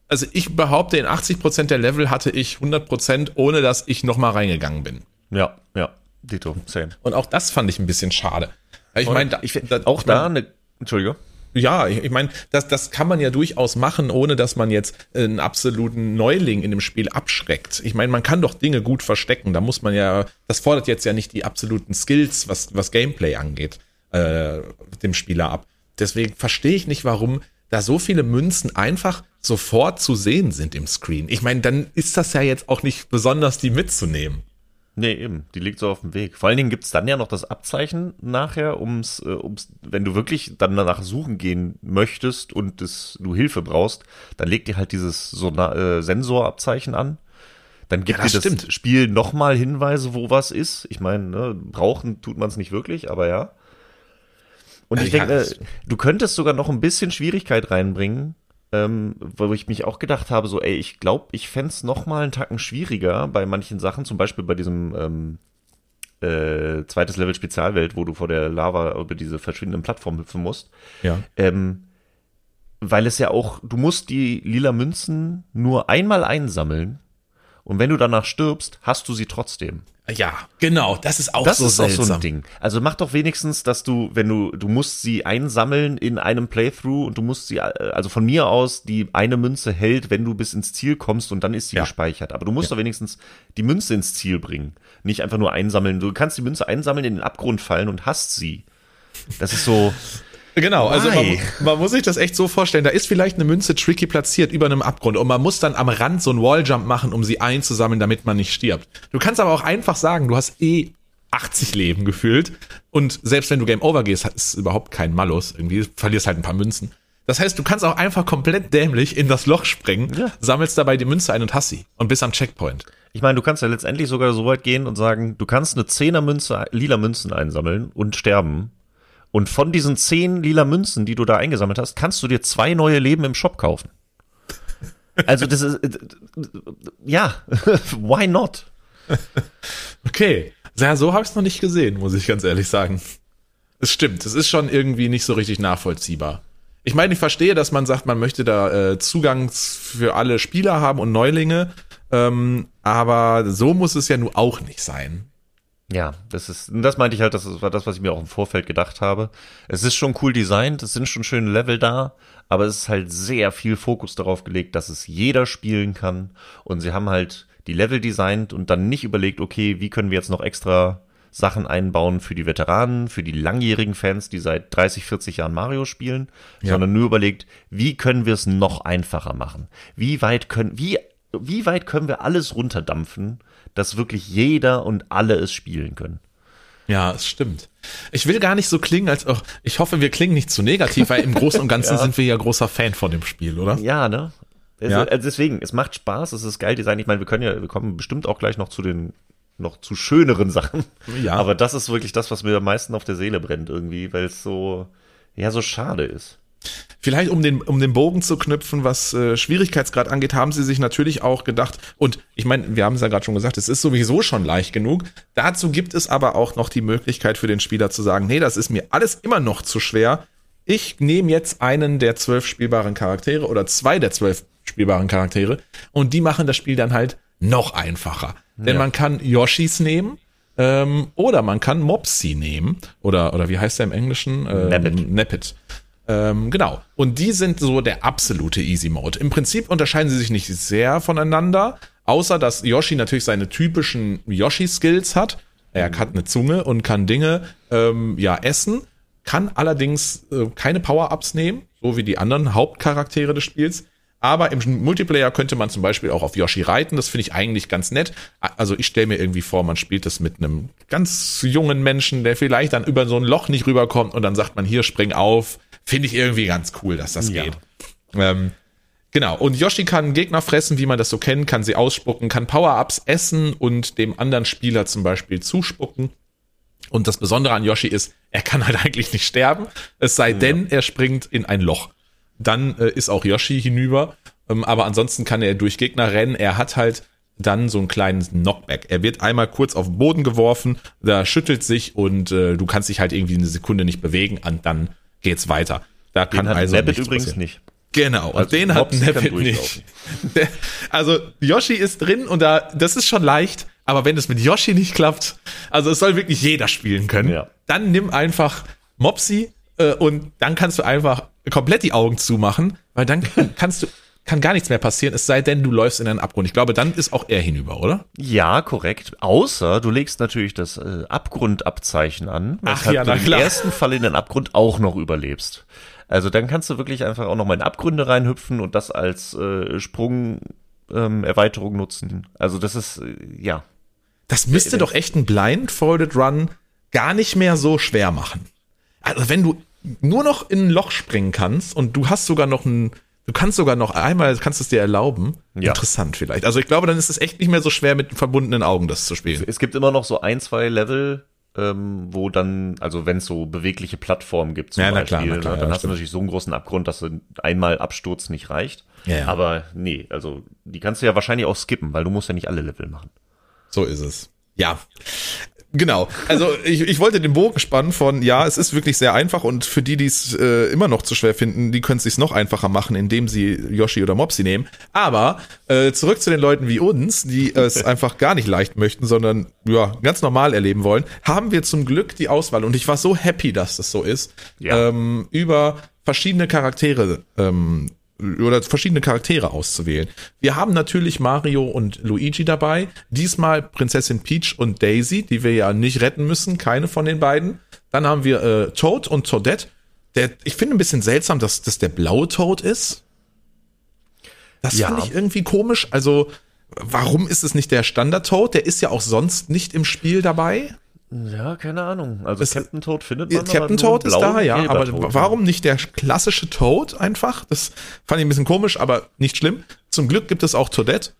A: also ich behaupte, in 80% der Level hatte ich 100%, ohne dass ich nochmal reingegangen bin.
B: Ja, ja, Dito, same.
A: Und auch das fand ich ein bisschen schade. Ich meine, da-
B: ich, auch da eine, Entschuldige.
A: Ja, ich, ich meine, das, das kann man ja durchaus machen, ohne dass man jetzt einen absoluten Neuling in dem Spiel abschreckt. Ich meine, man kann doch Dinge gut verstecken. Da muss man ja, das fordert jetzt ja nicht die absoluten Skills, was, was Gameplay angeht, äh, dem Spieler ab. Deswegen verstehe ich nicht, warum da so viele Münzen einfach sofort zu sehen sind im Screen. Ich meine, dann ist das ja jetzt auch nicht besonders, die mitzunehmen.
B: Nee, eben, die liegt so auf dem Weg. Vor allen Dingen gibt's dann ja noch das Abzeichen nachher, ums, äh, ums, wenn du wirklich dann danach suchen gehen möchtest und das, du Hilfe brauchst, dann legt dir halt dieses so äh, Sensorabzeichen an. Dann gibt
A: Ja, das
B: dir das
A: stimmt.
B: Spiel nochmal Hinweise, wo was ist. Ich meine, ne, brauchen tut man es nicht wirklich, aber ja. Und
A: Ja,
B: ich
A: ja,
B: denke,
A: das-
B: du könntest sogar noch ein bisschen Schwierigkeit reinbringen, ähm, wo ich mich auch gedacht habe, so, ey, ich glaube, ich fänd's noch mal einen Tacken schwieriger bei manchen Sachen, zum Beispiel bei diesem ähm, äh, zweites Level Spezialwelt, wo du vor der Lava über diese verschwindenden Plattformen hüpfen musst.
A: Ja.
B: Ähm, weil es ja auch, du musst die lila Münzen nur einmal einsammeln und wenn du danach stirbst, hast du sie trotzdem.
A: Ja, genau. Das ist auch
B: Das
A: so
B: ist auch
A: seltsam.
B: so ein Ding. Also mach doch wenigstens, dass du, wenn du, du musst sie einsammeln in einem Playthrough und du musst sie, äh, also von mir aus, die eine Münze hält, wenn du bis ins Ziel kommst und dann ist sie
A: Ja.
B: gespeichert. Aber du musst doch wenigstens die Münze ins Ziel bringen. Nicht einfach nur einsammeln. Du kannst die Münze einsammeln, in den Abgrund fallen und hast sie. Das ist so,
A: Genau, also man, man muss sich das echt so vorstellen, da ist vielleicht eine Münze tricky platziert über einem Abgrund und man muss dann am Rand so einen Walljump machen, um sie einzusammeln, damit man nicht stirbt. Du kannst aber auch einfach sagen, du hast eh 80 Leben gefühlt und selbst wenn du Game Over gehst, ist es überhaupt kein Malus, irgendwie verlierst halt ein paar Münzen. Das heißt, du kannst auch einfach komplett dämlich in das Loch springen,
B: Ja.
A: sammelst dabei die Münze ein und hast sie und bist am Checkpoint.
B: Ich meine, du kannst ja letztendlich sogar so weit gehen und sagen, du kannst eine Zehner-Münze, lila Münzen einsammeln und sterben. Und von diesen zehn lila Münzen, die du da eingesammelt hast, kannst du dir zwei neue Leben im Shop kaufen. Also das ist, äh, ja, *laughs* why not?
A: Okay. Ja, so habe ich es noch nicht gesehen, muss ich ganz ehrlich sagen. Es stimmt, es ist schon irgendwie nicht so richtig nachvollziehbar. Ich meine, ich verstehe, dass man sagt, man möchte da äh, Zugang für alle Spieler haben und Neulinge, ähm, aber so muss es ja nun auch nicht sein.
B: Ja, das ist, das meinte ich halt, das war das, was ich mir auch im Vorfeld gedacht habe. Es ist schon cool designt, es sind schon schöne Level da, aber es ist halt sehr viel Fokus darauf gelegt, dass es jeder spielen kann. Und sie haben halt die Level designt und dann nicht überlegt, okay, wie können wir jetzt noch extra Sachen einbauen für die Veteranen, für die langjährigen Fans, die seit 30, 40 Jahren Mario spielen,
A: Ja.
B: sondern nur überlegt, wie können wir es noch einfacher machen? Wie weit können, wie, wie weit können wir alles runterdampfen, dass wirklich jeder und alle es spielen können?
A: Ja, es stimmt. Ich will gar nicht so klingen, als auch, ich hoffe, wir klingen nicht zu negativ, weil im Großen und Ganzen *laughs* sind wir ja großer Fan von dem Spiel, oder?
B: Ja, ne? Es,
A: Ja.
B: Also deswegen, es macht Spaß, es ist geil Design. Ich meine, wir können ja, wir kommen bestimmt auch gleich noch zu den noch zu schöneren Sachen.
A: Ja.
B: Aber das ist wirklich das, was mir am meisten auf der Seele brennt irgendwie, weil es so, ja, so schade ist.
A: Vielleicht um den, um den Bogen zu knüpfen, was äh, Schwierigkeitsgrad angeht, haben sie sich natürlich auch gedacht, und ich meine, wir haben es ja gerade schon gesagt, es ist sowieso schon leicht genug. Dazu gibt es aber auch noch die Möglichkeit für den Spieler zu sagen, nee, das ist mir alles immer noch zu schwer. Ich nehme jetzt einen der zwölf spielbaren Charaktere oder zwei der zwölf spielbaren Charaktere und die machen das Spiel dann halt noch einfacher. Denn
B: Ja.
A: man kann Yoshis nehmen, ähm, oder man kann Mopsy nehmen. Oder, oder wie heißt der im Englischen? Ähm,
B: Nabbit.
A: Nappet. Ähm, genau. Und die sind so der absolute Easy Mode. Im Prinzip unterscheiden sie sich nicht sehr voneinander, außer dass Yoshi natürlich seine typischen Yoshi-Skills hat. Er hat eine Zunge und kann Dinge ähm, ja essen, kann allerdings äh, keine Power-Ups nehmen, so wie die anderen Hauptcharaktere des Spiels. Aber im Multiplayer könnte man zum Beispiel auch auf Yoshi reiten. Das finde ich eigentlich ganz nett. Also ich stelle mir irgendwie vor, man spielt das mit einem ganz jungen Menschen, der vielleicht dann über so ein Loch nicht rüberkommt und dann sagt man hier spring auf. Finde ich irgendwie ganz cool, dass das
B: Ja.
A: geht. Ähm, genau. Und Yoshi kann Gegner fressen, wie man das so kennt, kann sie ausspucken, kann Power-Ups essen und dem anderen Spieler zum Beispiel zuspucken. Und das Besondere an Yoshi ist, er kann halt *laughs* eigentlich nicht sterben, es sei denn, er springt in ein Loch. Dann äh, ist auch Yoshi hinüber, ähm, aber ansonsten kann er durch Gegner rennen. Er hat halt dann so einen kleinen Knockback. Er wird einmal kurz auf den Boden geworfen, da schüttelt sich und äh, du kannst dich halt irgendwie eine Sekunde nicht bewegen und dann geht's weiter. Da kann
B: Den hat
A: also nichts
B: übrigens
A: passieren.
B: nicht.
A: Genau, und
B: Also
A: den hat
B: kann
A: Nabbit nicht. *laughs* Der, also Yoshi ist drin und da, das ist schon leicht, aber wenn es mit Yoshi nicht klappt, also es soll wirklich jeder spielen können,
B: Ja.
A: dann nimm einfach Mopsy äh, und dann kannst du einfach komplett die Augen zumachen, weil dann *laughs* kannst du, kann gar nichts mehr passieren, es sei denn, du läufst in einen Abgrund. Ich glaube, dann ist auch er hinüber, oder?
B: Ja, korrekt. Außer du legst natürlich das äh, Abgrundabzeichen an,
A: Ach ja,
B: du im
A: klar.
B: ersten Fall in den Abgrund auch noch überlebst. Also dann kannst du wirklich einfach auch noch mal in Abgründe reinhüpfen und das als äh, Sprung ähm, Erweiterung nutzen. Also das ist äh, ja
A: Das müsste doch echt ein Blindfolded Run gar nicht mehr so schwer machen. Also wenn du nur noch in ein Loch springen kannst und du hast sogar noch ein, du kannst sogar noch einmal, kannst es dir erlauben.
B: Ja.
A: Interessant vielleicht. Also ich glaube, dann ist es echt nicht mehr so schwer mit verbundenen Augen das zu spielen.
B: Es gibt immer noch so ein, zwei Level, ähm, wo dann, also wenn es so bewegliche Plattformen gibt, zum
A: Ja, na
B: Beispiel,
A: klar, na klar,
B: ne,
A: ja,
B: dann hast
A: stimmt.
B: du natürlich so einen großen Abgrund, dass du einmal Absturz nicht reicht.
A: Ja, ja.
B: Aber nee, also die kannst du ja wahrscheinlich auch skippen, weil du musst ja nicht alle Level machen.
A: So ist es. Ja. Genau. Also ich, ich wollte den Bogen spannen von, ja, es ist wirklich sehr einfach und für die, die es äh, immer noch zu schwer finden, die können es sich noch einfacher machen, indem sie Yoshi oder Mopsy nehmen. Aber äh, zurück zu den Leuten wie uns, die es *laughs* einfach gar nicht leicht möchten, sondern ja, ganz normal erleben wollen, haben wir zum Glück die Auswahl und ich war so happy, dass das so ist,
B: Ja.
A: ähm, über verschiedene Charaktere ähm, oder verschiedene Charaktere auszuwählen. Wir haben natürlich Mario und Luigi dabei. Diesmal Prinzessin Peach und Daisy, die wir ja nicht retten müssen, keine von den beiden. Dann haben wir äh, Toad und Toadette. Der, ich finde ein bisschen seltsam, dass das der blaue Toad ist. Das
B: Ja.
A: fand ich irgendwie komisch. Also, warum ist es nicht der Standard Toad? Der ist ja auch sonst nicht im Spiel dabei.
B: Ja, keine Ahnung. Also
A: Es-
B: Captain Toad findet man.
A: Captain Toad ist da, ja, aber warum nicht der klassische Toad einfach? Das fand ich ein bisschen komisch, aber nicht schlimm. Zum Glück gibt es auch Toadette.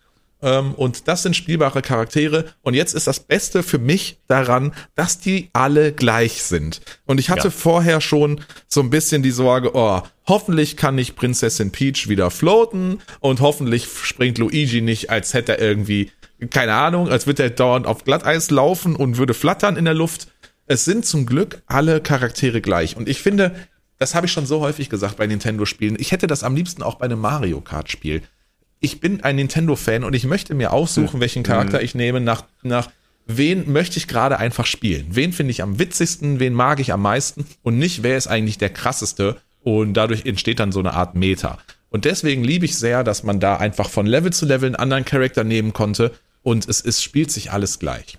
A: Ähm, und das sind spielbare Charaktere. Und jetzt ist das Beste für mich daran, dass die alle gleich sind. Und ich hatte
B: Ja.
A: vorher schon so ein bisschen die Sorge, oh, hoffentlich kann nicht Prinzessin Peach wieder floaten und hoffentlich springt Luigi nicht, als hätte er irgendwie, keine Ahnung, als würde er dauernd auf Glatteis laufen und würde flattern in der Luft. Es sind zum Glück alle Charaktere gleich. Und ich finde, das habe ich schon so häufig gesagt bei Nintendo-Spielen. Ich hätte das am liebsten auch bei einem Mario Kart-Spiel. Ich bin ein Nintendo-Fan und ich möchte mir aussuchen, welchen Charakter ich nehme, nach, nach wen möchte ich gerade einfach spielen. Wen finde ich am witzigsten, wen mag ich am meisten und nicht, wer ist eigentlich der krasseste. Und dadurch entsteht dann so eine Art Meta. Und deswegen liebe ich sehr, dass man da einfach von Level zu Level einen anderen Charakter nehmen konnte und es, es spielt sich alles gleich.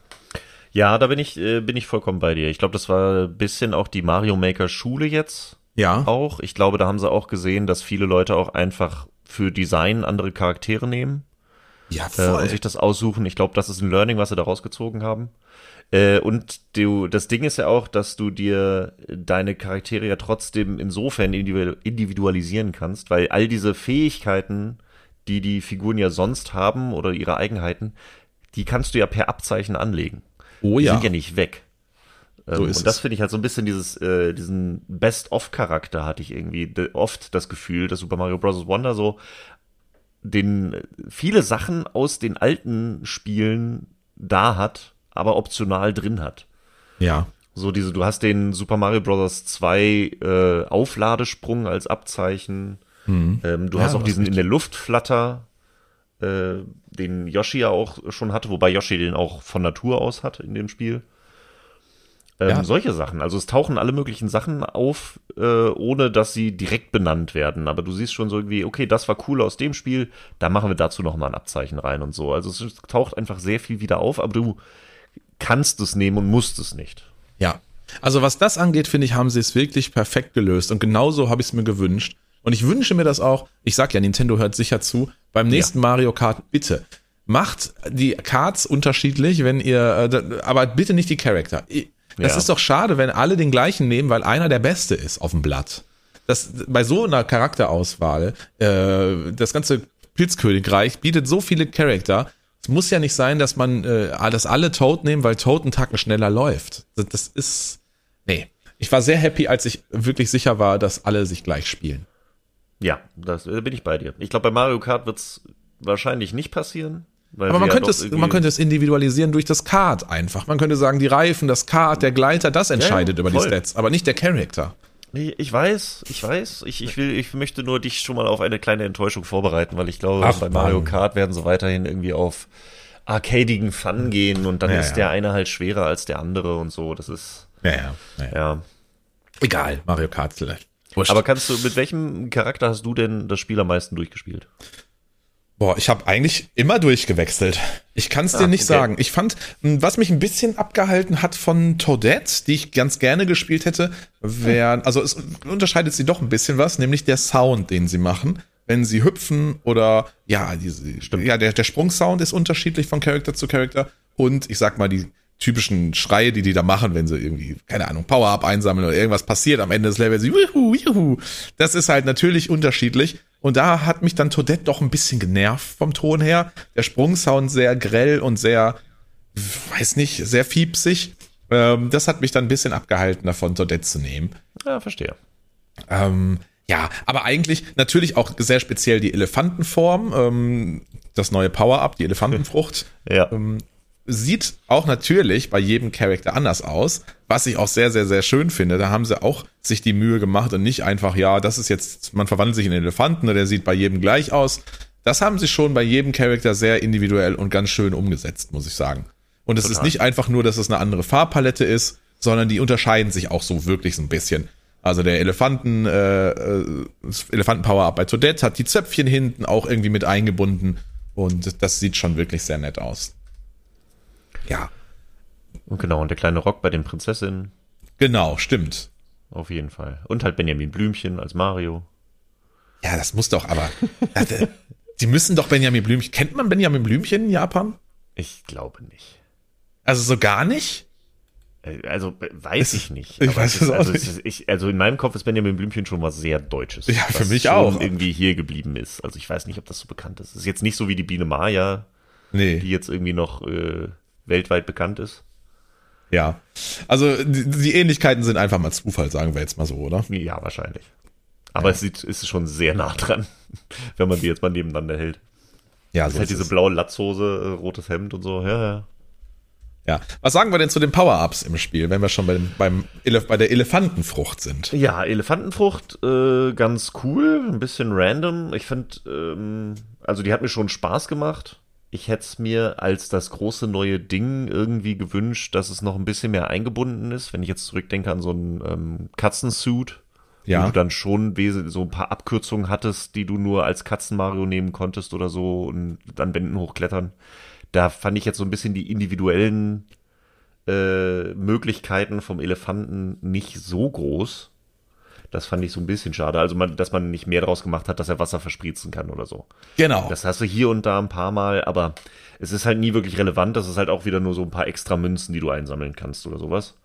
B: Ja, da bin ich, äh, bin ich vollkommen bei dir. Ich glaube, das war ein bisschen auch die Mario Maker Schule jetzt
A: Ja.
B: auch. Ich glaube, da haben sie auch gesehen, dass viele Leute auch einfach für Design andere Charaktere nehmen
A: Ja,
B: äh, und sich das aussuchen. Ich glaube, das ist ein Learning, was sie da rausgezogen haben. Äh, und du, das Ding ist ja auch, dass du dir deine Charaktere ja trotzdem insofern individu- individualisieren kannst, weil all diese Fähigkeiten, die die Figuren ja sonst haben oder ihre Eigenheiten, die kannst du ja per Abzeichen anlegen.
A: oh
B: Die
A: ja.
B: sind ja nicht weg. Ähm,
A: So ist
B: und das
A: finde
B: ich halt so ein bisschen dieses, äh, diesen Best-of-Charakter hatte ich irgendwie oft das Gefühl, dass Super Mario Bros. Wonder so den äh, viele Sachen aus den alten Spielen da hat, aber optional drin hat.
A: Ja.
B: So diese, du hast den Super Mario Bros. 2 äh, Aufladesprung als Abzeichen. Ähm, du
A: Mhm. Ja,
B: hast auch diesen in der Luft Flatter, äh, den Yoshi ja auch schon hatte, wobei Yoshi den auch von Natur aus hat in dem Spiel. Ähm,
A: Ja.
B: Solche Sachen. Also es tauchen alle möglichen Sachen auf, äh, ohne dass sie direkt benannt werden. Aber du siehst schon so irgendwie, okay, das war cool aus dem Spiel, da machen wir dazu nochmal ein Abzeichen rein und so. Also es taucht einfach sehr viel wieder auf, aber du kannst es nehmen und musst es nicht.
A: Ja. Also was das angeht, finde ich, haben sie es wirklich perfekt gelöst. Und genauso habe ich es mir gewünscht. Und ich wünsche mir das auch, ich sag ja, Nintendo hört sicher zu, beim nächsten Mario Kart bitte. Macht die Karts unterschiedlich, wenn ihr, äh, aber bitte nicht die Charakter. Das
B: Ja.
A: ist doch schade, wenn alle den gleichen nehmen, weil einer der Beste ist auf dem Blatt. Das, bei so einer Charakterauswahl, äh, das ganze Pilzkönigreich bietet so viele Charakter. Es muss ja nicht sein, dass man, äh, dass alle Toad nehmen, weil Toad einen Tacken schneller läuft. Das, das ist, nee. Ich war sehr happy, als ich wirklich sicher war, dass alle sich gleich spielen.
B: Ja, das äh, bin ich bei dir. Ich glaube, bei Mario Kart wird's wahrscheinlich nicht passieren.
A: Aber man
B: ja
A: könnte, es, man könnte es individualisieren durch das Kart einfach. Man könnte sagen, die Reifen, das Kart, der Gleiter, das entscheidet über die. Stats, aber nicht der Charakter.
B: Ich ich weiß, ich weiß. Ich, ich will, ich möchte nur dich schon mal auf eine kleine Enttäuschung vorbereiten, weil ich glaube,
A: Ach,
B: bei Mario
A: Mann.
B: Kart werden sie weiterhin irgendwie auf arcadigen Fun gehen und dann
A: Ja,
B: ist
A: ja.
B: der eine halt schwerer als der andere und so. Das ist,
A: Ja, ja, ja.
B: ja.
A: Egal, Mario Kart vielleicht. Wurscht.
B: Aber kannst du, mit welchem Charakter hast du denn das Spiel am meisten durchgespielt?
A: Boah, ich habe eigentlich immer durchgewechselt. Ich kann es dir
B: Ah,
A: nicht
B: okay.
A: sagen. Ich fand, m, was mich ein bisschen abgehalten hat von Toadette, die ich ganz gerne gespielt hätte, wären, also es unterscheidet sie doch ein bisschen was, nämlich der Sound, den sie machen, wenn sie hüpfen oder ja, diese, ja, der, der Sprungsound ist unterschiedlich von Charakter zu Charakter und ich sag mal die typischen Schreie, die die da machen, wenn sie irgendwie, keine Ahnung, Power-Up einsammeln oder irgendwas passiert am Ende des Levels, juhu, juhu. Das ist halt natürlich unterschiedlich. Und da hat mich dann Toadette doch ein bisschen genervt vom Ton her. Der Sprungsound sehr grell und sehr, weiß nicht, sehr fiepsig. Ähm, das hat mich dann ein bisschen abgehalten davon, Toadette zu nehmen.
B: Ja, verstehe.
A: Ähm, ja, aber eigentlich natürlich auch sehr speziell die Elefantenform, ähm, das neue Power-Up, die Elefantenfrucht.
B: Ja.
A: Ähm, sieht auch natürlich bei jedem Charakter anders aus, was ich auch sehr, sehr, sehr schön finde. Da haben sie auch sich die Mühe gemacht und nicht einfach, ja, das ist jetzt, man verwandelt sich in einen Elefanten und der sieht bei jedem gleich aus. Das haben sie schon bei jedem Charakter sehr individuell und ganz schön umgesetzt, muss ich sagen. Und es ist
B: Total.
A: nicht einfach nur, dass es eine andere Farbpalette ist, sondern die unterscheiden sich auch so wirklich so ein bisschen. Also der Elefanten, äh, äh, Elefanten-Power-Up bei Toadette hat die Zöpfchen hinten auch irgendwie mit eingebunden und das sieht schon wirklich sehr nett aus. Ja,
B: Und genau, und der kleine Rock bei den Prinzessinnen,
A: genau, stimmt.
B: auf jeden Fall. Und halt Benjamin Blümchen als Mario.
A: Ja, das muss doch aber. *laughs* Die müssen doch Benjamin Blümchen. Kennt man Benjamin Blümchen in Japan?
B: Ich glaube nicht.
A: Also so gar nicht?
B: Äh, Also äh, weiß ich nicht.
A: ich weiß
B: es ist,
A: auch
B: also,
A: nicht.
B: ist, ich, also in meinem Kopf ist Benjamin Blümchen schon was sehr Deutsches.
A: Ja, für mich auch.
B: irgendwie hier geblieben ist. Also ich weiß nicht, ob das so bekannt ist. Ist jetzt nicht so wie die Biene Maya, die
A: Nee,
B: jetzt irgendwie noch äh, weltweit bekannt ist.
A: ja. Also die, die Ähnlichkeiten sind einfach mal Zufall, sagen wir jetzt mal so, oder?
B: Ja, wahrscheinlich. Aber es sieht, ist schon sehr nah dran, *laughs* wenn man die jetzt mal nebeneinander hält.
A: Ja,
B: ist
A: so
B: halt
A: ist
B: diese
A: es.
B: blaue Latzhose, äh, rotes Hemd und so. Ja, ja.
A: ja. Was sagen wir denn zu den Power-Ups im Spiel, wenn wir schon beim, beim Elef bei der Elefantenfrucht sind?
B: Ja, Elefantenfrucht, äh, ganz cool, ein bisschen random. Ich finde, ähm, also die hat mir schon Spaß gemacht. Ich hätte es mir als das große neue Ding irgendwie gewünscht, dass es noch ein bisschen mehr eingebunden ist. Wenn ich jetzt zurückdenke an so einen ähm, Katzensuit,
A: Ja.
B: wo du dann schon so ein paar Abkürzungen hattest, die du nur als Katzen-Mario nehmen konntest oder so und an Wänden hochklettern. Da fand ich jetzt so ein bisschen die individuellen äh, Möglichkeiten vom Elefanten nicht so groß. Das fand ich so ein bisschen schade. Also, man, dass man nicht mehr daraus gemacht hat, dass er Wasser verspritzen kann oder so.
A: Genau.
B: Das hast du hier und da ein paar Mal, aber es ist halt nie wirklich relevant. Das ist halt auch wieder nur so ein paar extra Münzen, die du einsammeln kannst oder sowas.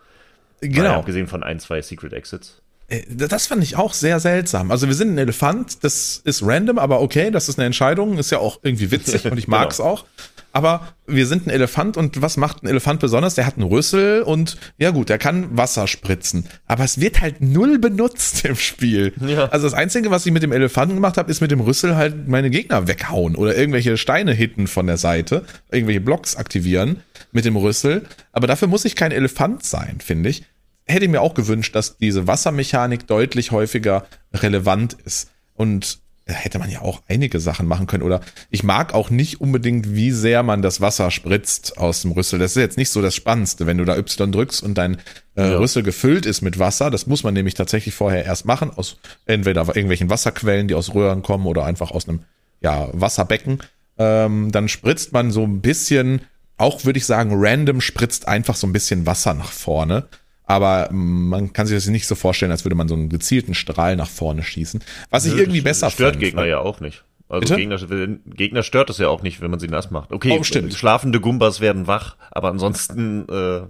B: Mal
A: genau.
B: abgesehen von ein, zwei Secret Exits.
A: Äh, Das fand ich auch sehr seltsam. Also wir sind ein Elefant, das ist random, aber okay, das ist eine Entscheidung, ist ja auch irgendwie witzig *laughs* und ich mag's
B: Genau.
A: auch. Aber wir sind ein Elefant und was macht ein Elefant besonders? Der hat einen Rüssel und ja gut, der kann Wasser spritzen. Aber es wird halt null benutzt im Spiel.
B: Ja.
A: Also das Einzige, was ich mit dem Elefanten gemacht habe, ist mit dem Rüssel halt meine Gegner weghauen oder irgendwelche Steine hitten von der Seite, irgendwelche Blocks aktivieren mit dem Rüssel. Aber dafür muss ich kein Elefant sein, finde ich hätte mir auch gewünscht, dass diese Wassermechanik deutlich häufiger relevant ist. Und da hätte man ja auch einige Sachen machen können. Oder ich mag auch nicht unbedingt, wie sehr man das Wasser spritzt aus dem Rüssel. Das ist jetzt nicht so das Spannendste, wenn du da Y drückst und dein äh,
B: Ja.
A: Rüssel gefüllt ist mit Wasser. Das muss man nämlich tatsächlich vorher erst machen, aus entweder irgendwelchen Wasserquellen, die aus Röhren kommen oder einfach aus einem ja, Wasserbecken. Ähm, dann spritzt man so ein bisschen, auch würde ich sagen, random spritzt einfach so ein bisschen Wasser nach vorne. Aber man kann sich das nicht so vorstellen, als würde man so einen gezielten Strahl nach vorne schießen. Was ich
B: Nö,
A: irgendwie
B: das
A: besser
B: Stört
A: fand,
B: Gegner
A: weil-
B: ja auch nicht. Also? Gegner, Gegner stört es ja auch nicht, wenn man sie nass macht. Okay,
A: Oh, stimmt.
B: schlafende Gumbas werden wach, aber ansonsten, äh,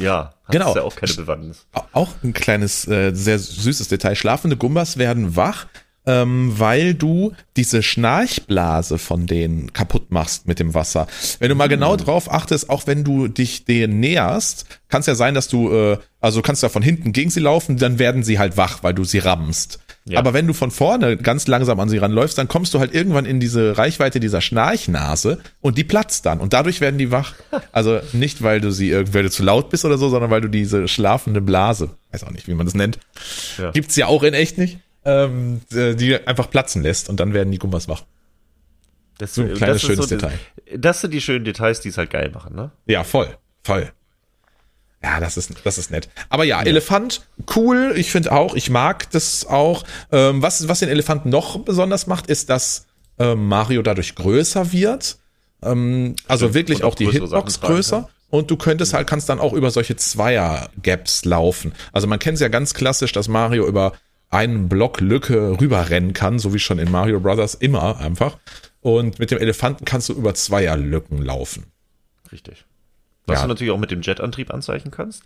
B: ja, hat
A: Genau.
B: ja auch keine Bewandtnis.
A: Auch ein kleines, äh, sehr süßes Detail. Schlafende Gumbas werden wach, ähm, weil du diese Schnarchblase von denen kaputt machst mit dem Wasser. Wenn du mal genau drauf achtest, auch wenn du dich denen näherst, kann es ja sein, dass du, äh, also kannst du ja von hinten gegen sie laufen, dann werden sie halt wach, weil du sie rammst.
B: Ja.
A: Aber wenn du von vorne ganz langsam an sie ranläufst, dann kommst du halt irgendwann in diese Reichweite dieser Schnarchnase und die platzt dann und dadurch werden die wach. Also nicht, weil du sie weil du zu laut bist oder so, sondern weil du diese schlafende Blase, weiß auch nicht, wie man das nennt,
B: Ja.
A: gibt's ja auch in echt nicht, ähm, äh, die einfach platzen lässt und dann werden die Gumbas wach.
B: Das,
A: So ein kleines,
B: ist
A: schönes
B: so
A: Detail.
B: Das, das sind die schönen Details, die es halt geil machen, ne?
A: Ja, voll, voll. Ja, das ist, das ist nett. Aber ja, Elefant, cool. Ich finde auch, ich mag das auch. Ähm, was, was den Elefanten noch besonders macht, ist, dass ähm, Mario dadurch größer wird. Ähm, also
B: Stimmt.
A: wirklich
B: auch
A: auch die Hitbox größer.
B: kann.
A: Und du könntest halt, kannst dann auch über solche Zweier-Gaps laufen. Also man kennt es ja ganz klassisch, dass Mario über einen Block Lücke rüberrennen kann, so wie schon in Mario Brothers immer einfach. Und mit dem Elefanten kannst du über Zweier-Lücken laufen.
B: Richtig. Was
A: Ja.
B: du natürlich auch mit dem Jetantrieb anzeichen kannst.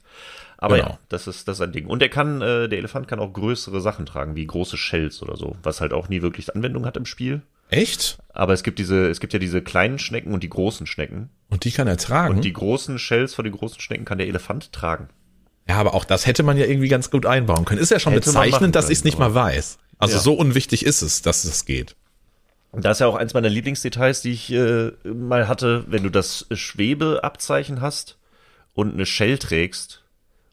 B: Aber
A: Genau.
B: ja, das ist, das ist ein Ding. Und der kann, äh, der Elefant kann auch größere Sachen tragen, wie große Shells oder so, was halt auch nie wirklich Anwendung hat im Spiel.
A: Echt?
B: Aber es gibt diese, es gibt ja diese kleinen Schnecken und die großen Schnecken.
A: Und die kann er tragen.
B: Und die großen Shells von den großen Schnecken kann der Elefant tragen.
A: Ja, aber auch das hätte man ja irgendwie ganz gut einbauen können. Ist ja schon
B: Hätte
A: bezeichnend, dass ich es nicht mal weiß. Also
B: Ja.
A: so unwichtig ist es, dass es geht.
B: Und das ist ja auch eins meiner Lieblingsdetails, die ich äh, mal hatte, wenn du das Schwebeabzeichen hast und eine Shell trägst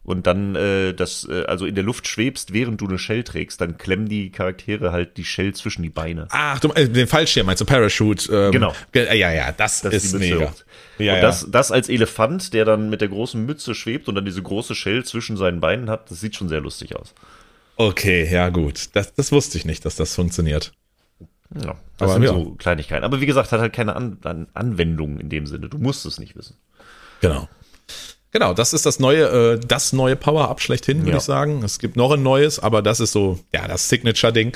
B: und dann äh, das, äh, also in der Luft schwebst, während du eine Shell trägst, dann klemmen die Charaktere halt die Shell zwischen die Beine.
A: Ach, du, äh, den Fallschirm meinst du, Parachute. Ähm,
B: Genau.
A: ge- äh, Ja, ja, das,
B: dass
A: ist mega.
B: hoch-
A: Ja,
B: und das, das als Elefant, der dann mit der großen Mütze schwebt und dann diese große Shell zwischen seinen Beinen hat, das sieht schon sehr lustig aus.
A: Okay, ja gut. Das, das wusste ich nicht, dass das funktioniert.
B: Ja, das
A: Aber
B: sind
A: ja.
B: so Kleinigkeiten. Aber wie gesagt, hat halt keine An An Anwendung in dem Sinne. Du musst es nicht wissen.
A: Genau. Genau, das ist das neue, äh, das neue Power-Up schlechthin, würde
B: Ja.
A: ich sagen. Es gibt noch ein neues, aber das ist so, ja, das Signature-Ding.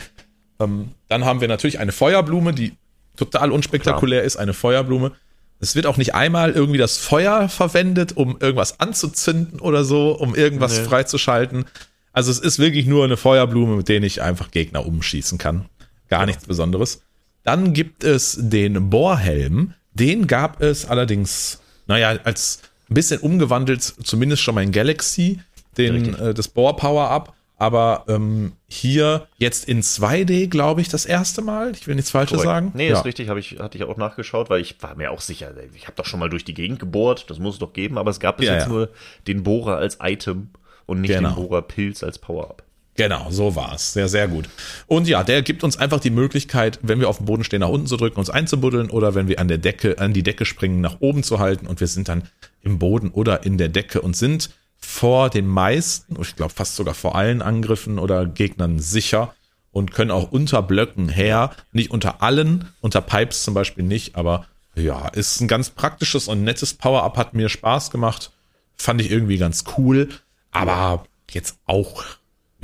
A: Ähm, dann haben wir natürlich eine Feuerblume, die total unspektakulär ist, eine Feuerblume. Es wird auch nicht einmal irgendwie das Feuer verwendet, um irgendwas anzuzünden oder so, um irgendwas
B: Nee.
A: freizuschalten. Also es ist wirklich nur eine Feuerblume, mit der ich einfach Gegner umschießen kann. Gar nichts Besonderes. Dann gibt es den Bohrhelm. Den gab es allerdings, naja, als ein bisschen umgewandelt, zumindest schon mal in Galaxy, den, äh, das Bohr-Power-Up. Aber ähm, hier jetzt in 2D, glaube ich, das erste Mal. Ich will nichts Falsches
B: Korrekt.
A: sagen.
B: Nee,
A: ja.
B: ist richtig, ich, hatte ich auch nachgeschaut, weil ich war mir auch sicher, ich habe doch schon mal durch die Gegend gebohrt, das muss es doch geben, aber es gab bis
A: Ja,
B: jetzt
A: ja.
B: nur den Bohrer als Item und nicht
A: Genau.
B: den Bohrerpilz als Power-Up.
A: Genau, so war es. Sehr, sehr gut. Und ja, der gibt uns einfach die Möglichkeit, wenn wir auf dem Boden stehen, nach unten zu drücken, uns einzubuddeln oder wenn wir an der Decke, an die Decke springen, nach oben zu halten und wir sind dann im Boden oder in der Decke und sind vor den meisten, ich glaube fast sogar vor allen Angriffen oder Gegnern sicher und können auch unter Blöcken her, nicht unter allen, unter Pipes zum Beispiel nicht, aber ja, ist ein ganz praktisches und nettes Power-Up, hat mir Spaß gemacht, fand ich irgendwie ganz cool, aber jetzt auch,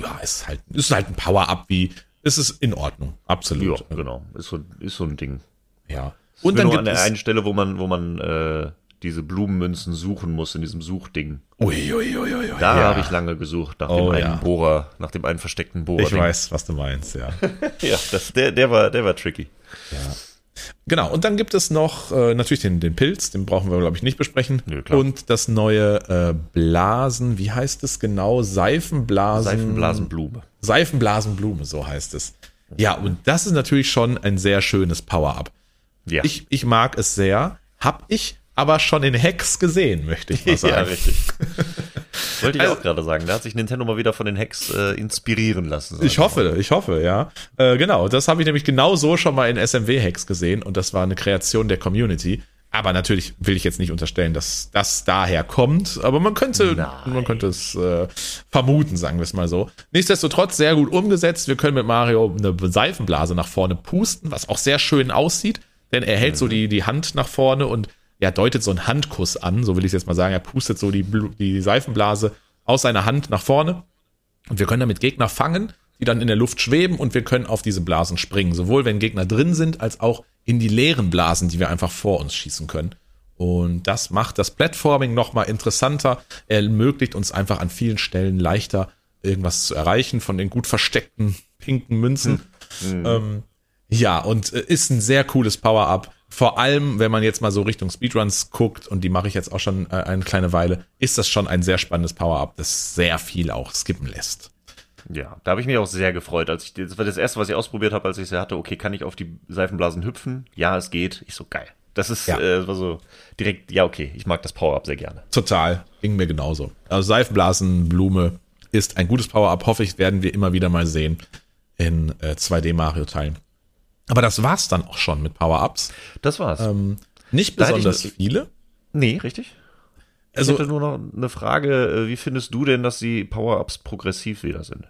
A: ja, ist halt, ist halt ein Power-Up wie, ist es in Ordnung,
B: Ja,
A: absolut.
B: genau, ist so, ist so ein Ding.
A: Ja.
B: Und
A: Und
B: dann nur
A: gibt
B: an der einen Stelle, wo man, wo man äh, diese Blumenmünzen suchen muss in diesem Suchding.
A: ui, ui, ui, ui,
B: Da
A: ja.
B: habe ich lange gesucht nach
A: Oh,
B: dem einen
A: ja.
B: Bohrer, nach dem einen versteckten Bohrer.
A: ich weiß, was du meinst, ja. *laughs*
B: Ja, das, der, der war, der war tricky.
A: Genau, und dann gibt es noch äh, natürlich den, den Pilz, den brauchen wir, glaube ich, nicht besprechen.
B: Nö, klar.
A: Und das neue äh, Blasen, wie heißt es genau? Seifenblasen.
B: Seifenblasenblume.
A: Seifenblasenblume, so heißt es. Ja, und das ist natürlich schon ein sehr schönes Power-Up.
B: Ja.
A: Ich, ich mag es sehr, hab ich aber schon in Hacks gesehen, möchte ich mal *laughs* sagen.
B: ja, richtig. *laughs* Wollte ich
A: Also-
B: auch gerade sagen. Da hat sich Nintendo mal wieder von den Hacks äh, inspirieren lassen.
A: Ich hoffe, ich hoffe, ja. Äh, genau, das habe ich nämlich genau so schon mal in SMW-Hacks gesehen und das war eine Kreation der Community. Aber natürlich will ich jetzt nicht unterstellen, dass das daher kommt, aber man könnte,
B: Nein.
A: man könnte es äh, vermuten, sagen wir es mal so. Nichtsdestotrotz sehr gut umgesetzt. Wir können mit Mario eine Seifenblase nach vorne pusten, was auch sehr schön aussieht, denn er hält so die, die Hand nach vorne und ja, deutet so einen Handkuss an, so will ich es jetzt mal sagen. Er pustet so die, die Seifenblase aus seiner Hand nach vorne und wir können damit Gegner fangen, die dann in der Luft schweben und wir können auf diese Blasen springen. Sowohl wenn Gegner drin sind, als auch in die leeren Blasen, die wir einfach vor uns schießen können. Und das macht das Platforming nochmal interessanter. Er ermöglicht uns einfach an vielen Stellen leichter irgendwas zu erreichen von den gut versteckten pinken Münzen. Ähm, ja, und äh, ist ein sehr cooles Power-Up. Vor allem, wenn man jetzt mal so Richtung Speedruns guckt, und die mache ich jetzt auch schon äh, eine kleine Weile, ist das schon ein sehr spannendes Power-Up, das sehr viel auch skippen lässt.
B: Ja, da habe ich mich auch sehr gefreut. Als ich, das war das erste, was ich ausprobiert habe, als ich sie hatte. Okay, kann ich auf die Seifenblasen hüpfen? Ja, es geht. Ich so, geil. Das ist,
A: Ja.
B: äh, war so direkt, ja, okay, ich mag das Power-Up sehr gerne.
A: Total, ging mir genauso. Also Seifenblasenblume ist ein gutes Power-Up, hoffe ich, werden wir immer wieder mal sehen in äh, 2D-Mario-Teilen. Aber das war's dann auch schon mit Power-Ups.
B: Das war's.
A: Ähm, nicht
B: ich
A: besonders
B: noch-
A: viele.
B: nee, richtig?
A: Also-
B: ich hätte nur noch eine Frage. äh, Wie findest du denn, dass die Power-Ups progressiv wieder sind?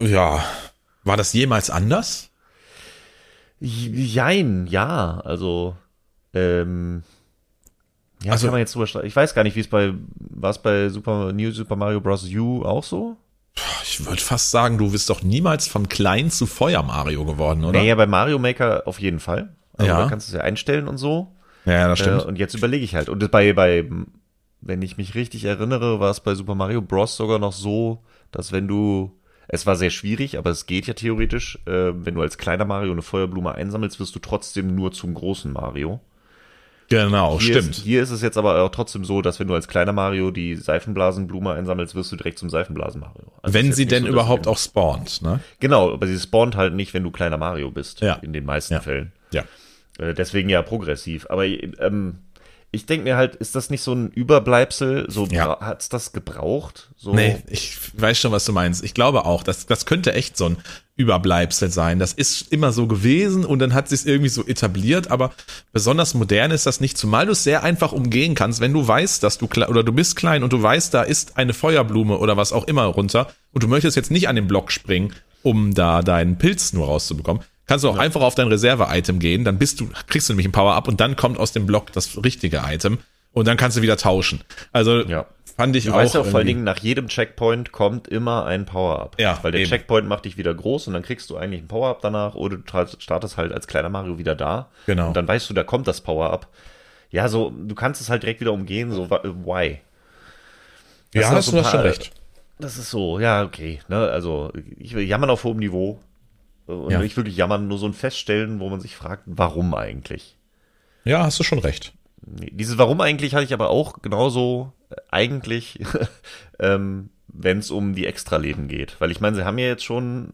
A: Ja, war das jemals anders?
B: Jein, ja, also, ähm, ja,
A: Also-
B: kann man jetzt drüber. Ich weiß gar nicht, wie es bei, war es bei Super, New Super Mario Bros. U auch so?
A: Ich würde fast sagen, du bist doch niemals vom Klein zu Feuer Mario geworden, oder?
B: Naja, bei Mario Maker auf jeden Fall. Also
A: Ja.
B: Da kannst du es ja einstellen und so.
A: Ja, das
B: Äh,
A: stimmt.
B: und jetzt überlege ich halt. Und bei, bei, wenn ich mich richtig erinnere, war es bei Super Mario Bros. sogar noch so, dass wenn du, es war sehr schwierig, aber es geht ja theoretisch, äh, wenn du als kleiner Mario eine Feuerblume einsammelst, wirst du trotzdem nur zum großen Mario.
A: Genau,
B: Hier
A: stimmt.
B: Ist, hier ist es jetzt aber auch trotzdem so, dass wenn du als kleiner Mario die Seifenblasenblume einsammelst, wirst du direkt zum Seifenblasen-Mario. Also
A: Wenn sie denn
B: so,
A: überhaupt auch spawnt, ne?
B: Genau, aber sie spawnt halt nicht, wenn du kleiner Mario bist.
A: Ja.
B: In den meisten
A: Ja.
B: Fällen.
A: Ja.
B: Äh, deswegen ja progressiv. Aber ähm, ich denke mir halt, ist das nicht so ein Überbleibsel? So
A: Ja.
B: hat's das gebraucht? So,
A: Nee, ich weiß schon, was du meinst. Ich glaube auch, das, das könnte echt so ein Überbleibsel sein. Das ist immer so gewesen und dann hat sich irgendwie so etabliert, aber besonders modern ist das nicht, zumal du es sehr einfach umgehen kannst, wenn du weißt, dass du klein oder du bist klein und du weißt, da ist eine Feuerblume oder was auch immer runter und du möchtest jetzt nicht an den Block springen, um da deinen Pilz nur rauszubekommen. Kannst du auch einfach auf dein Reserve-Item gehen, dann bist du, kriegst du nämlich ein Power-Up und dann kommt aus dem Block das richtige Item. Und dann kannst du wieder tauschen. Also
B: Ja.
A: fand ich
B: Du
A: auch.
B: weißt ja auch vor allen Dingen, nach jedem Checkpoint kommt immer ein Power-Up.
A: Ja,
B: Weil der
A: eben.
B: Checkpoint macht dich wieder groß und dann kriegst du eigentlich ein Power-Up danach oder du startest halt als kleiner Mario wieder da.
A: Genau.
B: Und dann weißt du, da kommt das Power-Up. Ja, so, du kannst es halt direkt wieder umgehen, so, why? Das
A: ja, hast
B: so
A: du das schon
B: paar-
A: recht.
B: Das ist so, ja, okay. Ne? Also, ich will jammern auf hohem Niveau. Und
A: Ja.
B: nicht wirklich jammern, nur so ein Feststellen, wo man sich fragt, warum eigentlich?
A: Ja, hast du schon recht.
B: Dieses Warum eigentlich hatte ich aber auch genauso äh, eigentlich, *laughs* ähm, wenn es um die Extraleben geht. Weil ich meine, sie haben ja jetzt schon,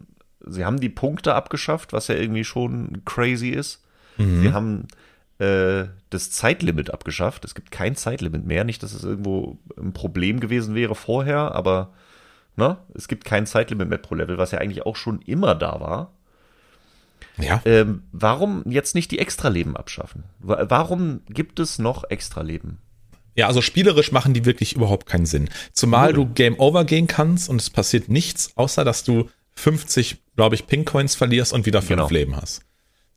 B: sie haben die Punkte abgeschafft, was ja irgendwie schon crazy ist. Sie haben äh, das Zeitlimit abgeschafft. Es gibt kein Zeitlimit mehr. Nicht, dass es irgendwo ein Problem gewesen wäre vorher, aber ne, es gibt kein Zeitlimit mehr pro Level, was ja eigentlich auch schon immer da war.
A: Ja.
B: Ähm, warum jetzt nicht die Extraleben abschaffen? Wa- Warum gibt es noch Extraleben?
A: Ja, also spielerisch machen die wirklich überhaupt keinen Sinn. Zumal du Game Over gehen kannst und es passiert nichts, außer dass du 50, glaube ich, Pink Coins verlierst und wieder fünf
B: Genau.
A: Leben hast.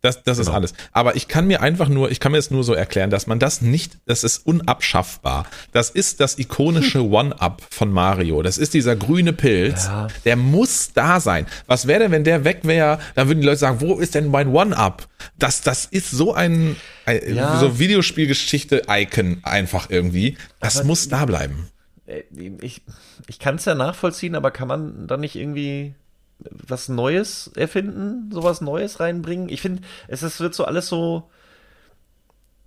A: Das, das ist
B: Genau.
A: alles. Aber ich kann mir einfach nur, ich kann mir das nur so erklären, dass man das nicht, das ist unabschaffbar. Das ist das ikonische One-Up von Mario. Das ist dieser grüne Pilz.
B: Ja.
A: Der muss da sein. Was wäre denn, wenn der weg wäre? Dann würden die Leute sagen, wo ist denn mein One-Up? Das, das ist so ein, ein
B: Ja.
A: so Videospielgeschichte-Icon einfach irgendwie. Das
B: Aber-
A: muss da bleiben.
B: Äh, Ich, ich kann es ja nachvollziehen, aber kann man da nicht irgendwie was Neues erfinden, sowas Neues reinbringen? Ich finde, es ist, wird so alles so.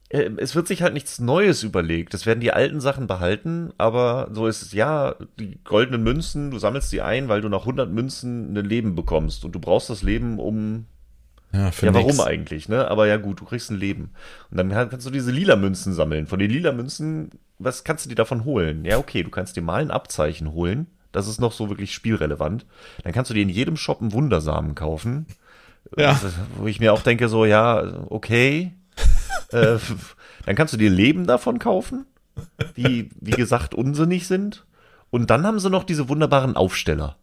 B: äh, Es wird sich halt nichts Neues überlegt. Es werden die alten Sachen behalten, aber so ist es ja, die goldenen Münzen, du sammelst die ein, weil du nach 100 Münzen ein Leben bekommst und du brauchst das Leben, um
A: Ja,
B: Ja, warum
A: nix.
B: eigentlich, ne? Aber ja gut, du kriegst ein Leben. Und dann kann- kannst du diese lila Münzen sammeln. Von den lila Münzen, was kannst du dir davon holen? Ja, okay, du kannst dir mal ein Abzeichen holen. Das ist noch so wirklich spielrelevant. Dann kannst du dir in jedem Shop einen Wundersamen kaufen.
A: Ja.
B: Das- Wo ich mir auch denke, so, ja, okay. *laughs* äh, dann kannst du dir Leben davon kaufen, die, wie gesagt, unsinnig sind. Und dann haben sie noch diese wunderbaren Aufsteller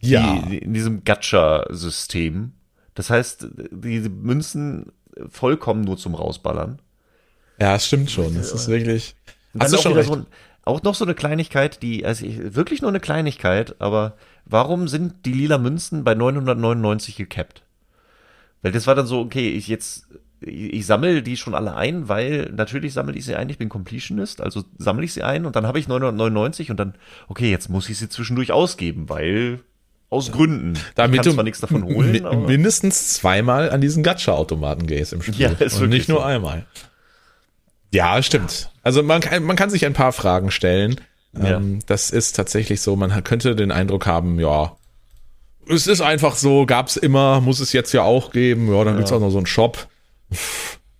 A: Ja.
B: die, in diesem Gacha-System. Das heißt, diese Münzen vollkommen nur zum Rausballern.
A: ja, stimmt schon. Es ist wirklich. Hast du schon recht.
B: so ein, auch noch so eine Kleinigkeit, die, also ich, wirklich nur eine Kleinigkeit, aber warum sind die lila Münzen bei 999 gekappt? Weil das war dann so, okay, ich jetzt, ich, ich sammle die schon alle ein, weil natürlich sammle ich sie ein, ich bin Completionist, also sammle ich sie ein und dann habe ich 999 und dann, okay, jetzt muss ich sie zwischendurch ausgeben, weil aus Gründen.
A: Damit du
B: nichts davon holen,
A: mindestens zweimal an diesen Gacha-Automaten gehst im Spiel.
B: Ja, ist
A: und nicht nur einmal. Ja, stimmt. Also man kann, man kann sich ein paar Fragen stellen.
B: Ja.
A: Ähm, das ist tatsächlich so, man könnte den Eindruck haben, ja, es ist einfach so, gab's immer, muss es jetzt ja auch geben, ja, dann gibt's auch noch so einen Shop.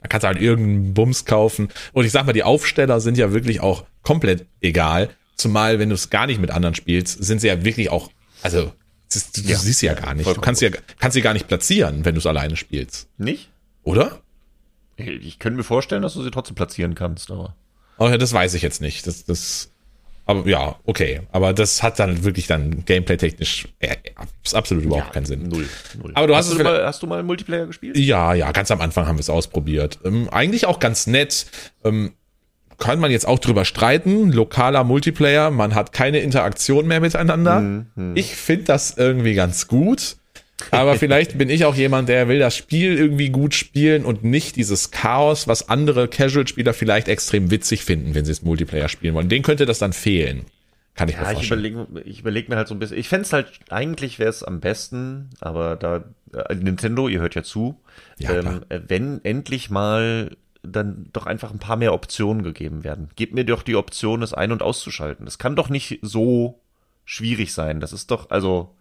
A: Da kannst du halt irgendeinen Bums kaufen. Und ich sag mal, die Aufsteller sind ja wirklich auch komplett egal. Zumal, wenn du es gar nicht mit anderen spielst, sind sie ja wirklich auch, also, ist, du
B: Ja.
A: siehst sie ja gar nicht. Du kannst sie ja, kannst sie gar nicht platzieren, wenn du es alleine spielst.
B: nicht?
A: Oder?
B: Ich könnte mir vorstellen, dass du sie trotzdem platzieren kannst, aber.
A: Oh ja, das weiß ich jetzt nicht. Das, das, aber ja, okay. Aber das hat dann wirklich dann gameplay-technisch äh, abs- absolut überhaupt keinen Sinn.
B: Null. null.
A: Aber du hast es
B: du mal, hast du mal Multiplayer gespielt?
A: Ja, ja, ganz am Anfang haben wir es ausprobiert. Ähm, eigentlich auch ganz nett. Ähm, kann man jetzt auch drüber streiten. Lokaler Multiplayer, man hat keine Interaktion mehr miteinander. Ich finde das irgendwie ganz gut. Aber vielleicht bin ich auch jemand, der will das Spiel irgendwie gut spielen und nicht dieses Chaos, was andere Casual-Spieler vielleicht extrem witzig finden, wenn sie es Multiplayer spielen wollen. Den könnte das dann fehlen. Kann ich mir
B: Ja, ich
A: vorstellen.
B: überlege ich überleg mir halt so ein bisschen. Ich fände halt, eigentlich wäre es am besten, aber da, äh, Nintendo, ihr hört ja zu,
A: Ja,
B: ähm, äh, wenn endlich mal dann doch einfach ein paar mehr Optionen gegeben werden. Gebt mir doch die Option, es ein- und auszuschalten. Das kann doch nicht so schwierig sein. Das ist doch, also,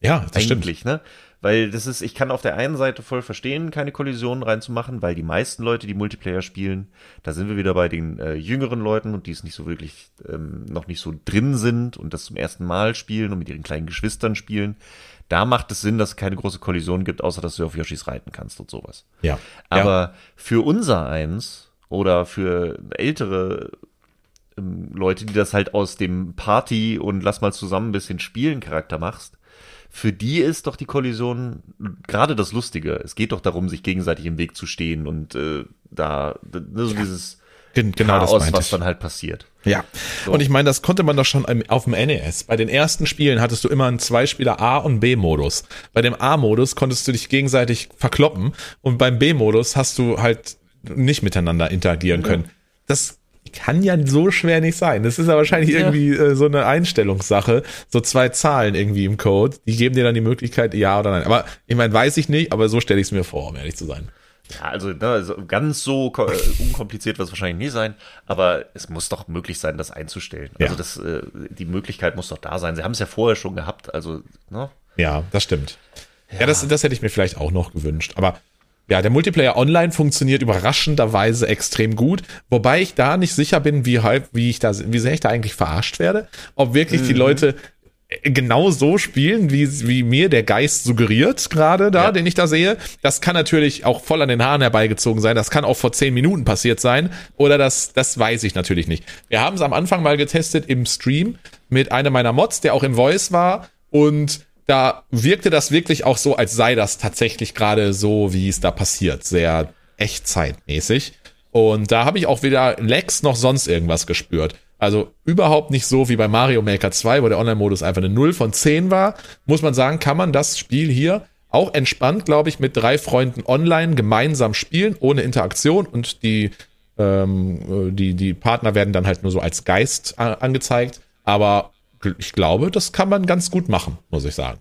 A: ja, das stimmt.
B: eigentlich, ne? Weil das ist, ich kann auf der einen Seite voll verstehen, keine Kollisionen reinzumachen, weil die meisten Leute, die Multiplayer spielen, da sind wir wieder bei den äh, jüngeren Leuten und die es nicht so wirklich ähm, noch nicht so drin sind und das zum ersten Mal spielen und mit ihren kleinen Geschwistern spielen. Da macht es Sinn, dass es keine große Kollision gibt, außer dass du auf Yoshis reiten kannst und sowas.
A: Ja.
B: Aber
A: ja.
B: für unser eins oder für ältere ähm, Leute, die das halt aus dem Party und lass mal zusammen ein bisschen spielen Charakter machst, für die ist doch die Kollision gerade das Lustige. Es geht doch darum, sich gegenseitig im Weg zu stehen und äh, da, ne, so dieses
A: Gen genau
B: Chaos,
A: das meinte
B: was
A: ich.
B: dann halt passiert.
A: Ja. Und ich meine, das konnte man doch schon auf dem NES. Bei den ersten Spielen hattest du immer einen Zweispieler A- und B-Modus. Bei dem A-Modus konntest du dich gegenseitig verkloppen und beim B-Modus hast du halt nicht miteinander interagieren können. Das kann ja so schwer nicht sein. Das ist ja wahrscheinlich
B: Ja.
A: irgendwie äh, so eine Einstellungssache. So zwei Zahlen irgendwie im Code. Die geben dir dann die Möglichkeit, ja oder nein. Aber ich meine, weiß ich nicht, aber so stelle ich es mir vor, um ehrlich zu sein.
B: Ja, also, ne, also ganz so äh, unkompliziert wird es wahrscheinlich nie sein, aber es muss doch möglich sein, das einzustellen. Also
A: Ja.
B: das, äh, die Möglichkeit muss doch da sein. Sie haben es ja vorher schon gehabt, also ne?
A: Ja, das stimmt. Ja, das, das hätte ich mir vielleicht auch noch gewünscht. Aber ja, der Multiplayer online funktioniert überraschenderweise extrem gut, wobei ich da nicht sicher bin, wie halb, wie ich da, wie sehr ich da eigentlich verarscht werde. Ob wirklich die Leute genau so spielen, wie, wie mir der Geist suggeriert gerade da,
B: Ja.
A: den ich da sehe. Das kann natürlich auch voll an den Haaren herbeigezogen sein. Das kann auch vor zehn Minuten passiert sein. Oder das, das weiß ich natürlich nicht. Wir haben es am Anfang mal getestet im Stream mit einem meiner Mods, der auch im Voice war. Und da wirkte das wirklich auch so, als sei das tatsächlich gerade so, wie es da passiert. Sehr echtzeitmäßig. Und da habe ich auch weder Lags noch sonst irgendwas gespürt. Also überhaupt nicht so wie bei Mario Maker 2, wo der Online-Modus einfach eine 0 von 10 war. Muss man sagen, kann man das Spiel hier auch entspannt, glaube ich, mit drei Freunden online gemeinsam spielen, ohne Interaktion und die, ähm, äh, die, die Partner werden dann halt nur so als Geist a- angezeigt. Aber ich glaube, das kann man ganz gut machen, muss ich sagen.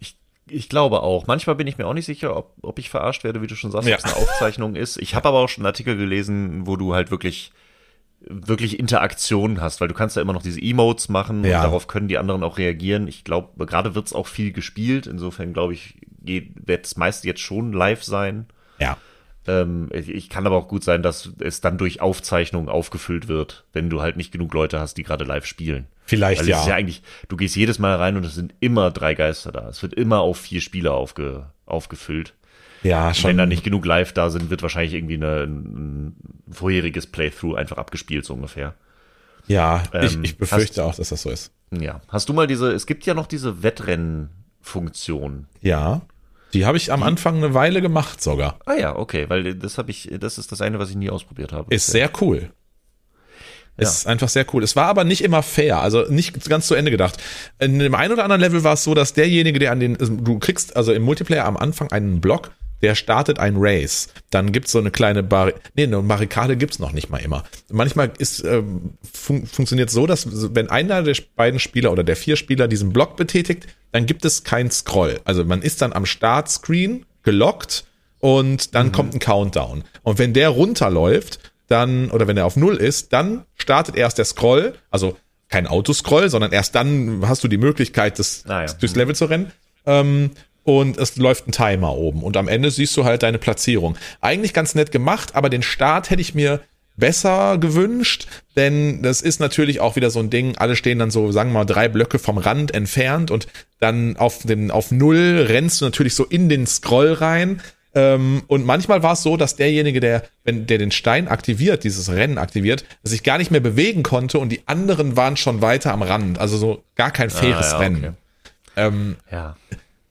B: Ich glaube auch. Manchmal bin ich mir auch nicht sicher, ob, ob ich verarscht werde, wie du schon sagst,
A: Ja.
B: ob es eine Aufzeichnung ist. Ich habe aber auch schon einen Artikel gelesen, wo du halt wirklich wirklich Interaktion hast, weil du kannst ja immer noch diese Emotes machen
A: Ja.
B: und darauf können die anderen auch reagieren. Ich glaube, gerade wird's auch viel gespielt. Insofern glaube ich, wird es meist jetzt schon live sein.
A: Ja.
B: Ähm, ich, ich kann aber auch gut sein, dass es dann durch Aufzeichnungen aufgefüllt wird, wenn du halt nicht genug Leute hast, die gerade live spielen.
A: Vielleicht
B: Weil es ist ja
A: ja.
B: eigentlich, du gehst jedes Mal rein und es sind immer drei Geister da. Es wird immer auf vier Spieler aufge, aufgefüllt.
A: Ja,
B: Wenn
A: schon.
B: da nicht genug live da sind, wird wahrscheinlich irgendwie eine, ein vorheriges Playthrough einfach abgespielt, so ungefähr.
A: Ja, ich,
B: Ähm,
A: ich befürchte auch, dass das so ist.
B: Ja. Hast du mal diese, es gibt ja noch diese Wettrennen-Funktion.
A: Ja. Die habe ich am Anfang eine Weile gemacht sogar.
B: Ah ja, okay, weil das habe ich, das ist das eine, was ich nie ausprobiert habe.
A: Ist sehr cool. Ist einfach sehr cool. Es war aber nicht immer fair, also nicht ganz zu Ende gedacht. In dem einen oder anderen Level war es so, dass derjenige, der an den, also du kriegst also im Multiplayer am Anfang einen Block, der startet ein Race. Dann gibt's so eine kleine Bar nee, eine Barrikade gibt's noch nicht mal immer. Manchmal ist ähm, fun funktioniert so, dass wenn einer der beiden Spieler oder der vier Spieler diesen Block betätigt, dann gibt es kein Scroll. Also man ist dann am Startscreen gelockt und dann kommt ein Countdown. Und wenn der runterläuft, dann, oder wenn er auf Null ist, dann startet erst der Scroll, also kein Autoscroll, sondern erst dann hast du die Möglichkeit, das,
B: Ah, ja.
A: durchs Level zu rennen. Ähm, und es läuft ein Timer oben. Und am Ende siehst du halt deine Platzierung. Eigentlich ganz nett gemacht, aber den Start hätte ich mir besser gewünscht, denn das ist natürlich auch wieder so ein Ding, alle stehen dann so, sagen wir mal, drei Blöcke vom Rand entfernt und dann auf den, auf Null rennst du natürlich so in den Scroll rein. Ähm, und manchmal war es so, dass derjenige, der, wenn der den Stein aktiviert, dieses Rennen aktiviert, sich gar nicht mehr bewegen konnte und die anderen waren schon weiter am Rand. Also so gar kein faires
B: ja,
A: Rennen.
B: okay.
A: Ähm,
B: Ja.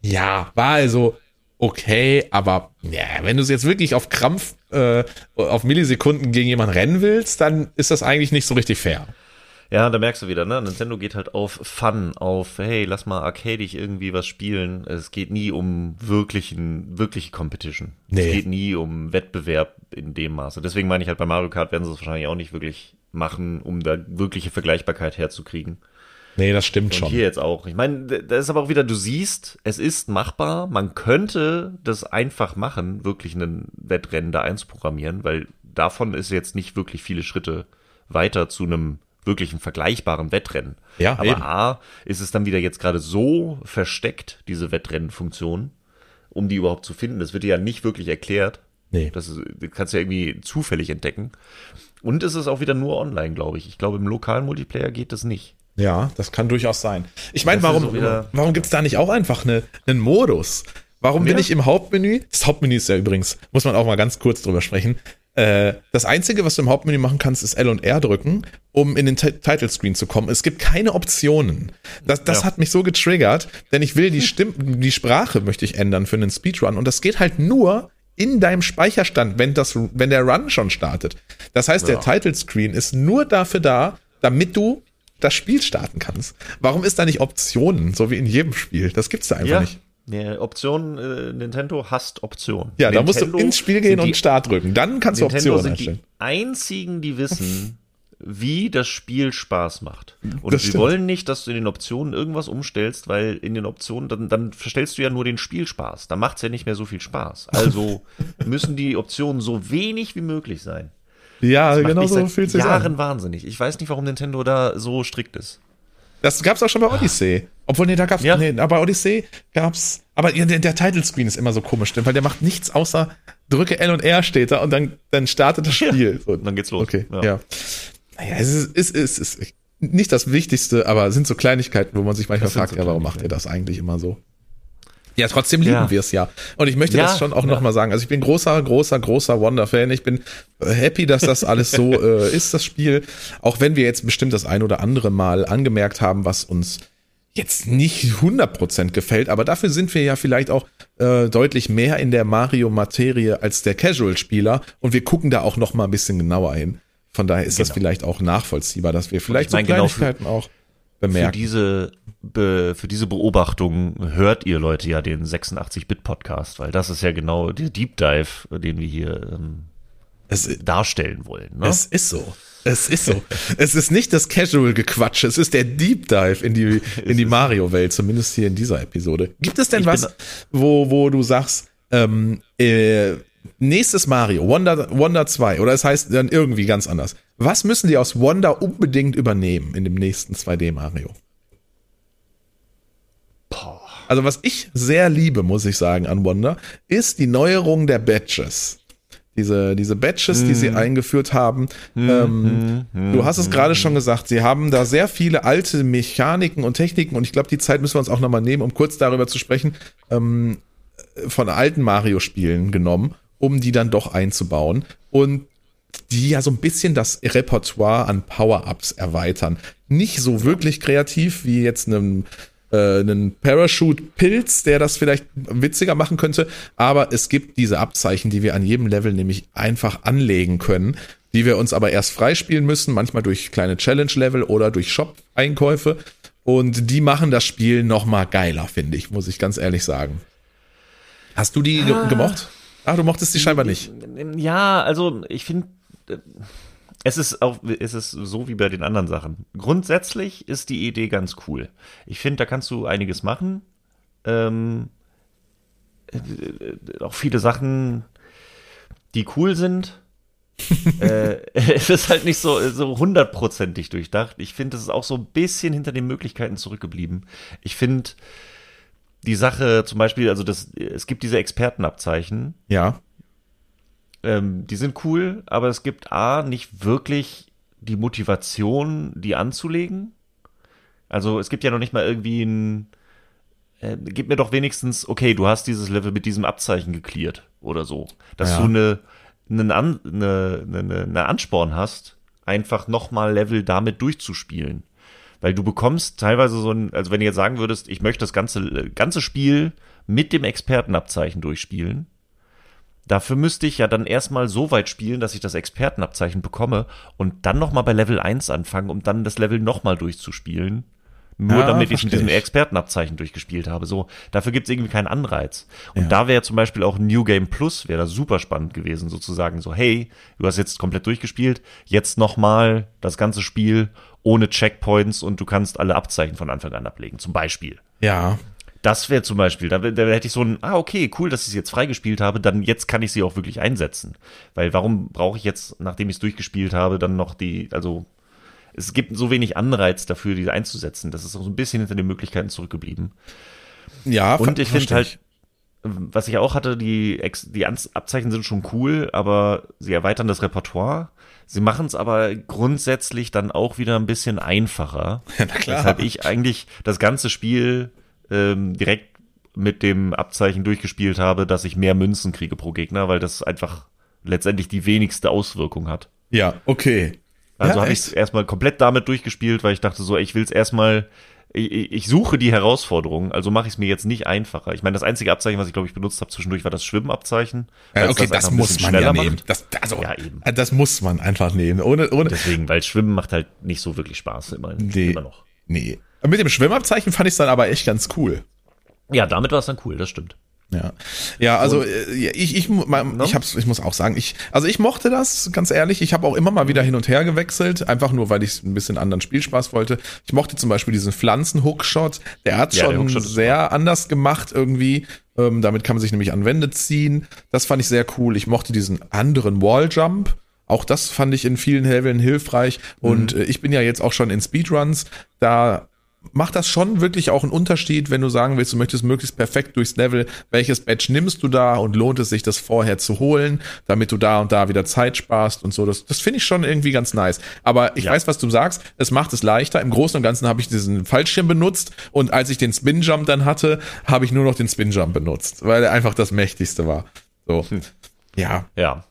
A: ja, war also okay, aber ja, wenn du es jetzt wirklich auf Krampf, äh, auf Millisekunden gegen jemanden rennen willst, dann ist das eigentlich nicht so richtig fair.
B: Ja, da merkst du wieder, ne? Nintendo geht halt auf Fun, auf, hey, lass mal arcadig irgendwie was spielen. Es geht nie um wirklichen, wirkliche Competition.
A: Nee.
B: Es geht nie um Wettbewerb in dem Maße. Deswegen meine ich halt, bei Mario Kart werden sie es wahrscheinlich auch nicht wirklich machen, um da wirkliche Vergleichbarkeit herzukriegen.
A: Nee, das stimmt
B: Und
A: schon.
B: hier jetzt auch. Ich meine, da ist aber auch wieder, du siehst, es ist machbar. Man könnte das einfach machen, wirklich ein Wettrennen da einzuprogrammieren, weil davon ist jetzt nicht wirklich viele Schritte weiter zu einem wirklichen vergleichbaren Wettrennen.
A: Ja,
B: aber
A: eben.
B: A, ist es dann wieder jetzt gerade so versteckt, diese Wettrennenfunktion, um die überhaupt zu finden. Das wird dir ja nicht wirklich erklärt.
A: Nee.
B: Das, ist, das kannst du ja irgendwie zufällig entdecken. Und es ist auch wieder nur online, glaube ich. Ich glaube, im lokalen Multiplayer geht das nicht.
A: Ja, das kann durchaus sein. Ich meine, warum,
B: wieder-
A: warum gibt's da nicht auch einfach eine, einen Modus? Warum bin
B: Ja.
A: ich im Hauptmenü? Das Hauptmenü ist ja übrigens, muss man auch mal ganz kurz drüber sprechen. Äh, das Einzige, was du im Hauptmenü machen kannst, ist L und R drücken, um in den Ti- Title Screen zu kommen. Es gibt keine Optionen. Das, das
B: Ja.
A: hat mich so getriggert, denn ich will die Stimme, die Sprache möchte ich ändern für einen Speedrun und das geht halt nur in deinem Speicherstand, wenn das, wenn der Run schon startet. Das heißt, ja. der Title Screen ist nur dafür da, damit du das Spiel starten kannst. Warum ist da nicht Optionen, so wie in jedem Spiel? Das gibt's da einfach ja. nicht.
B: Nee, Option, äh, Nintendo hasst Optionen.
A: Ja,
B: Nintendo
A: da musst du ins Spiel gehen und Start drücken. Dann kannst Nintendo du Optionen
B: sind Die einzigen, die wissen, wie das Spiel Spaß macht. Und sie wollen nicht, dass du in den Optionen irgendwas umstellst, weil in den Optionen, dann, dann verstellst du ja nur den Spielspaß. Da macht's ja nicht mehr so viel Spaß. Also *laughs* müssen die Optionen so wenig wie möglich sein.
A: Ja, genau so fühlt sich
B: Jahren an. wahnsinnig. Ich weiß nicht, warum Nintendo da so strikt ist.
A: Das gab's auch schon bei Odyssey. Obwohl, nee, da gab's, ja. nee, bei Odyssey gab's, aber der, der Title Screen ist immer so komisch, weil der macht nichts außer drücke L und R steht da und dann, dann startet das Spiel. Ja.
B: So. Dann geht's los.
A: Okay, ja. ja. Naja, es ist, es ist, es ist nicht das Wichtigste, aber sind so Kleinigkeiten, wo man sich manchmal fragt, so ja, warum macht er das eigentlich immer so? Ja, trotzdem lieben ja. wir es ja. Und ich möchte ja, das schon auch ja. nochmal sagen. Also ich bin großer, großer, großer Wonder-Fan. Ich bin happy, dass das alles so *laughs* äh, ist, das Spiel. Auch wenn wir jetzt bestimmt das ein oder andere Mal angemerkt haben, was uns jetzt nicht 100% gefällt, aber dafür sind wir ja vielleicht auch äh, deutlich mehr in der Mario-Materie als der Casual-Spieler und wir gucken da auch noch mal ein bisschen genauer hin. Von daher ist genau. das vielleicht auch nachvollziehbar, dass wir vielleicht so Kleinigkeiten genau für, auch bemerken.
B: Für diese, für diese Beobachtung hört ihr Leute ja den 86-Bit-Podcast, weil das ist ja genau der Deep Dive, den wir hier ähm, es, darstellen wollen. Ne?
A: Es ist so. Es ist so. es ist nicht das Casual-Gequatsch, es ist der Deep Dive in die, *laughs* in die Mario-Welt, zumindest hier in dieser Episode. Gibt es denn ich was, wo, wo du sagst, ähm, äh, nächstes Mario, Wonder, Wonder 2, oder es heißt dann irgendwie ganz anders. Was müssen die aus Wonder unbedingt übernehmen in dem nächsten 2D Mario? Also was ich sehr liebe, muss ich sagen, an Wonder, ist die Neuerung der Badges. Diese, diese Badges, mm. die sie mhm. eingeführt haben. Mm, ähm, mm, du hast es gerade schon gesagt, sie haben da sehr viele alte Mechaniken und Techniken und ich glaube, die Zeit müssen wir uns auch nochmal nehmen, um kurz darüber zu sprechen, ähm, von alten Mario-Spielen genommen um die dann doch einzubauen und die ja so ein bisschen das Repertoire an Power-Ups erweitern. Nicht so wirklich kreativ wie jetzt einen, äh, einen Parachute-Pilz, der das vielleicht witziger machen könnte, aber es gibt diese Abzeichen, die wir an jedem Level nämlich einfach anlegen können, die wir uns aber erst freispielen müssen, manchmal durch kleine Challenge-Level oder durch Shop-Einkäufe. Und die machen das Spiel noch mal geiler, finde ich, muss ich ganz ehrlich sagen. Hast du die ah. gemocht? Ach, du mochtest die scheinbar nicht.
B: Ja, also ich finde, es ist auch, es ist so wie bei den anderen Sachen. Grundsätzlich ist die Idee ganz cool. Ich finde, da kannst du einiges machen. Ähm, äh, auch viele Sachen, die cool sind. *laughs* äh, es ist halt nicht so so hundertprozentig durchdacht. Ich finde, es ist auch so ein bisschen hinter den Möglichkeiten zurückgeblieben. Ich finde, die Sache zum Beispiel, also das, es gibt diese Expertenabzeichen.
A: Ja.
B: Ähm, die sind cool, aber es gibt A, nicht wirklich die Motivation, die anzulegen. Also es gibt ja noch nicht mal irgendwie ein, äh, gib mir doch wenigstens, okay, du hast dieses Level mit diesem Abzeichen geklärt oder so. Dass ja. du eine, eine, eine, eine, eine Ansporn hast, einfach nochmal Level damit durchzuspielen. Weil du bekommst teilweise so ein, also wenn du jetzt sagen würdest, ich möchte das ganze, ganze Spiel mit dem Expertenabzeichen durchspielen, dafür müsste ich ja dann erstmal so weit spielen, dass ich das Expertenabzeichen bekomme und dann nochmal bei Level 1 anfangen, um dann das Level nochmal durchzuspielen. Nur ja, damit ich mit diesem Expertenabzeichen durchgespielt habe. So, dafür gibt es irgendwie keinen Anreiz. Und ja. da wäre zum Beispiel auch New Game Plus, wäre da super spannend gewesen, sozusagen so, hey, du hast jetzt komplett durchgespielt, jetzt nochmal das ganze Spiel ohne Checkpoints und du kannst alle Abzeichen von Anfang an ablegen, zum Beispiel.
A: Ja.
B: Das wäre zum Beispiel, da, da hätte ich so ein, ah, okay, cool, dass ich sie jetzt freigespielt habe, dann jetzt kann ich sie auch wirklich einsetzen. Weil warum brauche ich jetzt, nachdem ich es durchgespielt habe, dann noch die, also es gibt so wenig Anreiz dafür, diese einzusetzen. Das ist auch so ein bisschen hinter den Möglichkeiten zurückgeblieben.
A: Ja,
B: und ich finde halt, was ich auch hatte, die, die Abzeichen sind schon cool, aber sie erweitern das Repertoire. Sie machen es aber grundsätzlich dann auch wieder ein bisschen einfacher. *laughs* Ja, na klar. Weshalb ich eigentlich das ganze Spiel ähm, direkt mit dem Abzeichen durchgespielt habe, dass ich mehr Münzen kriege pro Gegner, weil das einfach letztendlich die wenigste Auswirkung hat.
A: Ja, okay.
B: Also ja, habe ich es erstmal komplett damit durchgespielt, weil ich dachte so, ich will es erstmal ich, ich suche die Herausforderung, also mache ich es mir jetzt nicht einfacher. Ich meine, das einzige Abzeichen, was ich glaube ich benutzt habe zwischendurch, war das Schwimmabzeichen.
A: Ja, okay, das, das muss man ja nehmen. Das, also, ja, eben. das muss man einfach nehmen. Ohne, ohne.
B: Deswegen, weil Schwimmen macht halt nicht so wirklich Spaß immer,
A: nee, immer noch. Nee. Mit dem Schwimmabzeichen fand ich es dann aber echt ganz cool.
B: Ja, damit war es dann cool, das stimmt.
A: Ja, ja, also und, äh, ich, ich, ich, hab's, ich muss auch sagen, ich, also ich mochte das, ganz ehrlich. Ich habe auch immer mal wieder hin und her gewechselt, einfach nur, weil ich ein bisschen anderen Spielspaß wollte. Ich mochte zum Beispiel diesen Pflanzen-Hookshot. Der hat ja, schon sehr anders gemacht irgendwie. Ähm, damit kann man sich nämlich an Wände ziehen. Das fand ich sehr cool. Ich mochte diesen anderen Walljump. Auch das fand ich in vielen Leveln hilfreich. Und mhm. äh, ich bin ja jetzt auch schon in Speedruns. Da macht das schon wirklich auch einen Unterschied, wenn du sagen willst, du möchtest möglichst perfekt durchs Level, welches Badge nimmst du da und lohnt es sich, das vorher zu holen, damit du da und da wieder Zeit sparst und so. Das, das finde ich schon irgendwie ganz nice. Aber ich ja. weiß, was du sagst, es macht es leichter. Im Großen und Ganzen habe ich diesen Fallschirm benutzt und als ich den Spin Jump dann hatte, habe ich nur noch den Spin Jump benutzt, weil er einfach das mächtigste war. So. Hm. Ja.
B: Ja.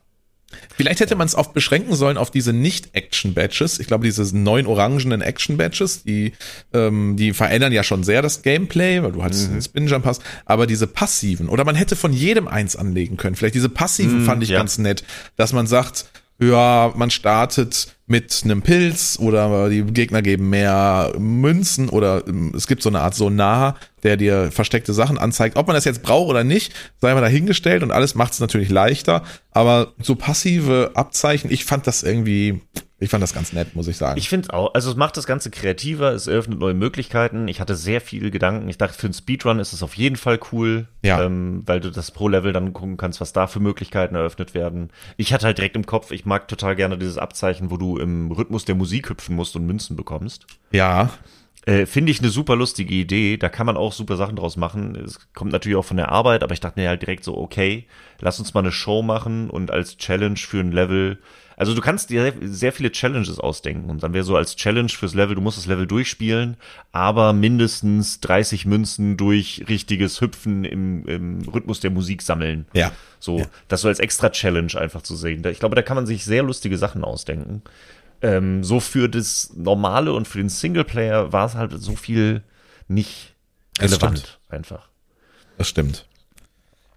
A: Vielleicht hätte man es oft beschränken sollen auf diese Nicht-Action-Badges. Ich glaube, diese neun orangenen Action-Badges, die, ähm, die verändern ja schon sehr das Gameplay, weil du halt mhm. einen Spin-Jump hast. Aber diese passiven, oder man hätte von jedem eins anlegen können. Vielleicht diese passiven mhm, fand ich ja. ganz nett, dass man sagt, ja, man startet mit einem Pilz oder die Gegner geben mehr Münzen oder ähm, es gibt so eine Art Sonar, der dir versteckte Sachen anzeigt. Ob man das jetzt braucht oder nicht, sei mal dahingestellt und alles macht es natürlich leichter. Aber so passive Abzeichen, ich fand das irgendwie ich fand das ganz nett, muss ich sagen.
B: Ich finde auch, also es macht das Ganze kreativer, es eröffnet neue Möglichkeiten. Ich hatte sehr viele Gedanken. Ich dachte, für einen Speedrun ist es auf jeden Fall cool, ja. ähm, weil du das pro Level dann gucken kannst, was da für Möglichkeiten eröffnet werden. Ich hatte halt direkt im Kopf, ich mag total gerne dieses Abzeichen, wo du im Rhythmus der Musik hüpfen musst und Münzen bekommst.
A: Ja.
B: Äh, Finde ich eine super lustige Idee. Da kann man auch super Sachen draus machen. Es kommt natürlich auch von der Arbeit, aber ich dachte mir halt direkt so, okay, lass uns mal eine Show machen und als Challenge für ein Level also du kannst dir sehr viele Challenges ausdenken und dann wäre so als Challenge fürs Level, du musst das Level durchspielen, aber mindestens 30 Münzen durch richtiges Hüpfen im, im Rhythmus der Musik sammeln.
A: Ja.
B: So,
A: ja.
B: das so als extra Challenge einfach zu sehen. Ich glaube, da kann man sich sehr lustige Sachen ausdenken. Ähm, so für das Normale und für den Singleplayer war es halt so viel nicht relevant einfach.
A: Das stimmt.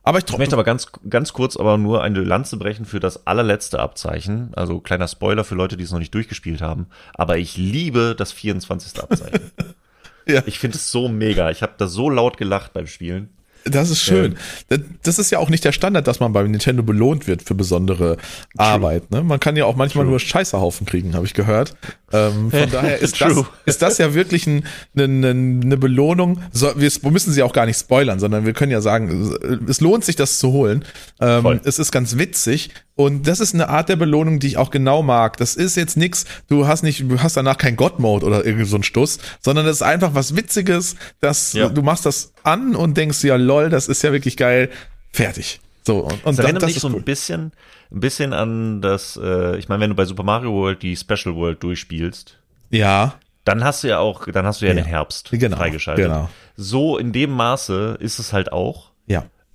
B: Aber ich, ich möchte aber ganz, ganz kurz aber nur eine Lanze brechen für das allerletzte Abzeichen. Also kleiner Spoiler für Leute, die es noch nicht durchgespielt haben. Aber ich liebe das 24. Abzeichen. *laughs* ja. Ich finde es so mega. Ich habe da so laut gelacht beim Spielen.
A: Das ist schön. Ähm, das ist ja auch nicht der Standard, dass man beim Nintendo belohnt wird für besondere True. Arbeit. Ne? Man kann ja auch manchmal True. nur Scheißerhaufen kriegen, habe ich gehört. Ähm, von *laughs* daher ist das, ist das ja wirklich ein, eine, eine Belohnung. So, wir müssen sie auch gar nicht spoilern, sondern wir können ja sagen, es lohnt sich, das zu holen. Ähm, es ist ganz witzig und das ist eine Art der Belohnung, die ich auch genau mag. Das ist jetzt nix, du hast nicht, du hast danach kein God-Mode oder irgendwie so ein Stuss, sondern es ist einfach was Witziges, dass ja. du machst das an und denkst, ja lol, das ist ja wirklich geil. Fertig. So,
B: und, und das erinnert das mich so cool. ein bisschen, ein bisschen an das, äh, ich meine, wenn du bei Super Mario World die Special World durchspielst.
A: Ja.
B: Dann hast du ja auch, dann hast du ja, ja. den Herbst
A: genau, freigeschaltet. Genau.
B: So in dem Maße ist es halt auch.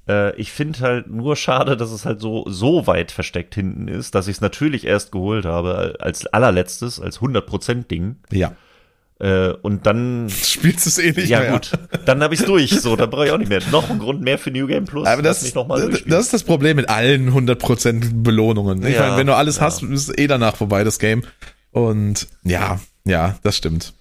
B: Äh, ich finde halt nur schade, dass es halt so, so weit versteckt hinten ist, dass ich es natürlich erst geholt habe als allerletztes, als 100% Ding.
A: Ja.
B: Äh, und dann *laughs*
A: spielst du es eh nicht
B: ja, mehr. Ja gut, dann habe ich durch. So, dann brauche ich auch nicht mehr. Noch ein Grund mehr für New Game Plus.
A: Aber das, das, das ist das Problem mit allen 100% Belohnungen. Ich ja, meine, wenn du alles ja. hast, ist eh danach vorbei das Game. Und ja, ja, das stimmt.